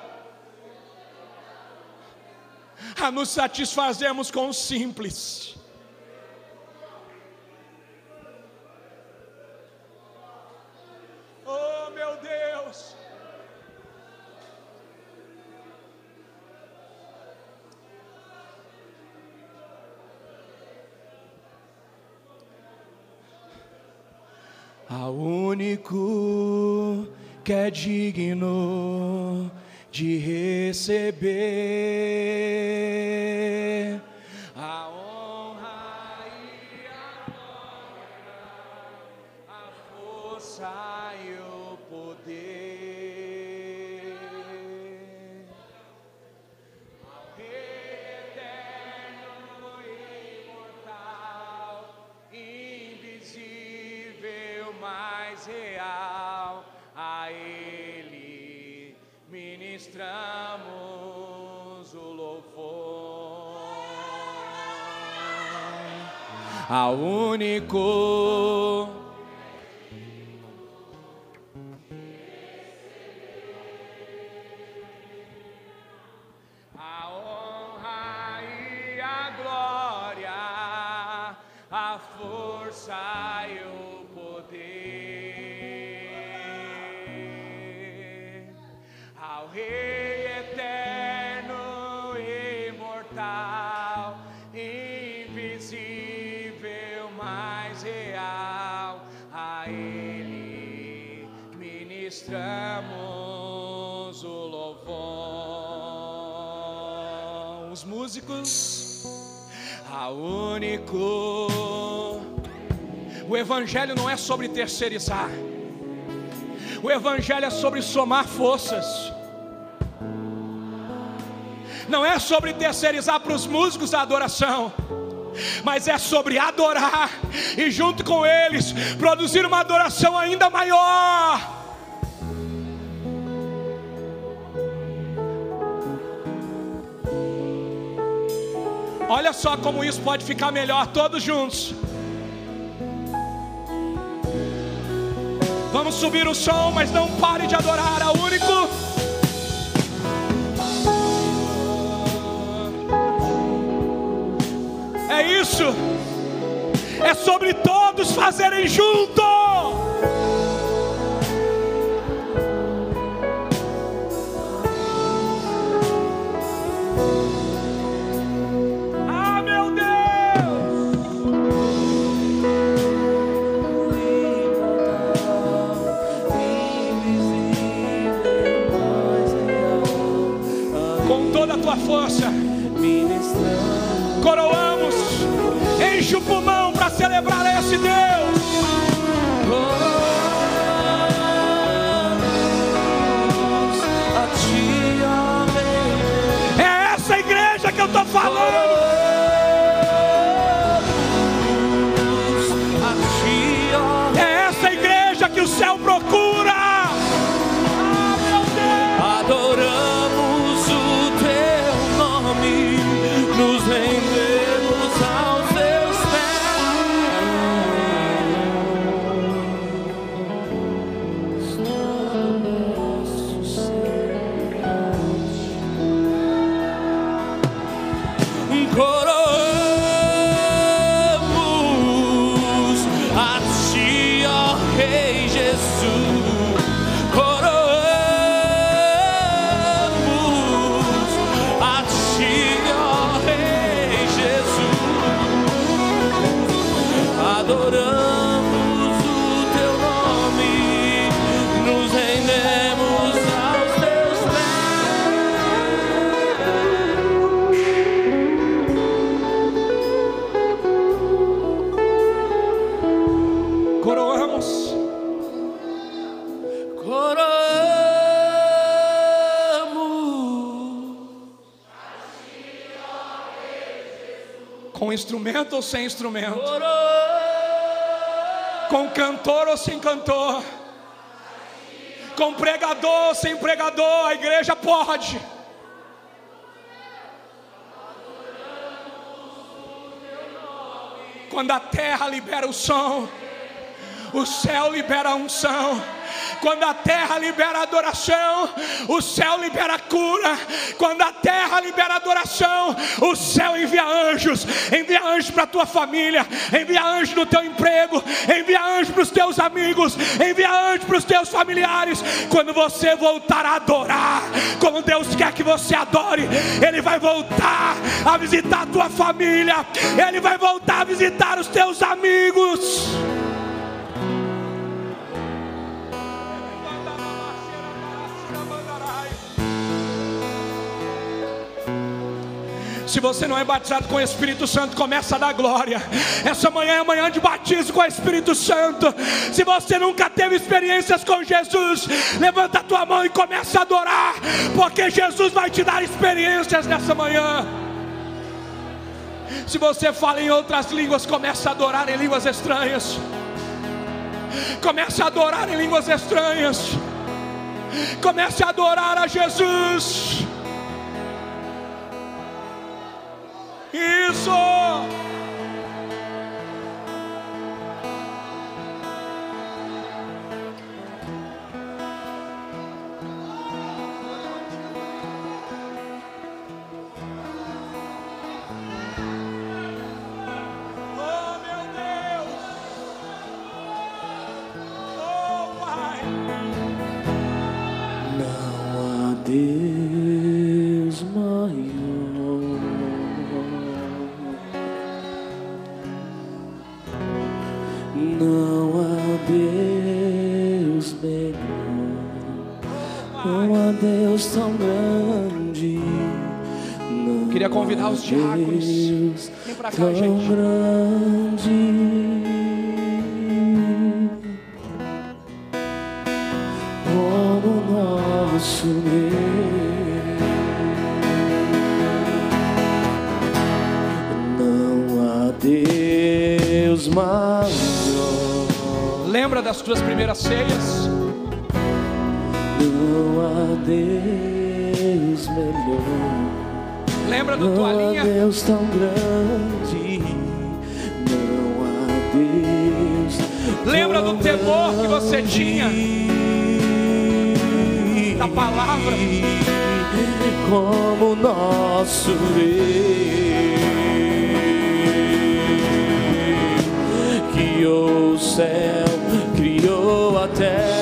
A nos satisfazermos com o simples. Oh, meu Deus. Ao único que é digno de receber a honra e a glória, a força e real, a Ele ministramos o louvor. Ao único. Músicos, a único. O Evangelho não é sobre terceirizar. O Evangelho é sobre somar forças. Não é sobre terceirizar para os músicos a adoração, mas é sobre adorar e, junto com eles, produzir uma adoração ainda maior. Olha só como isso pode ficar melhor, todos juntos. Vamos subir o som, mas não pare de adorar ao único. É isso. É sobre todos fazerem junto. Força, coroamos, enche o pulmão para celebrar esse Deus. É essa igreja que eu estou falando. Instrumento ou sem instrumento? Com cantor ou sem cantor? Com pregador ou sem pregador? A igreja pode. Quando a terra libera o som, o céu libera a unção. Quando a terra libera adoração, o céu libera cura. Quando a terra libera adoração, o céu envia anjos. Envia anjos para a tua família, envia anjos no teu emprego, envia anjos para os teus amigos, envia anjos para os teus familiares. Quando você voltar a adorar, como Deus quer que você adore, Ele vai voltar a visitar a tua família, Ele vai voltar a visitar os teus amigos. Se você não é batizado com o Espírito Santo, começa a dar glória. Essa manhã é manhã de batismo com o Espírito Santo. Se você nunca teve experiências com Jesus, levanta a tua mão e começa a adorar, porque Jesus vai te dar experiências nessa manhã. Se você fala em outras línguas, começa a adorar em línguas estranhas. Comece a adorar em línguas estranhas. Comece a adorar a Jesus. Isso! Diáconos. Vem pra cá, gente. grande. Como nosso Deus. Não há Deus maior. Lembra das tuas primeiras ceias? Lembra do Não há? Deus tão grande. Não há Deus. Lembra do temor que você tinha? Da palavra? Como nosso Deus. Criou o céu, criou a terra.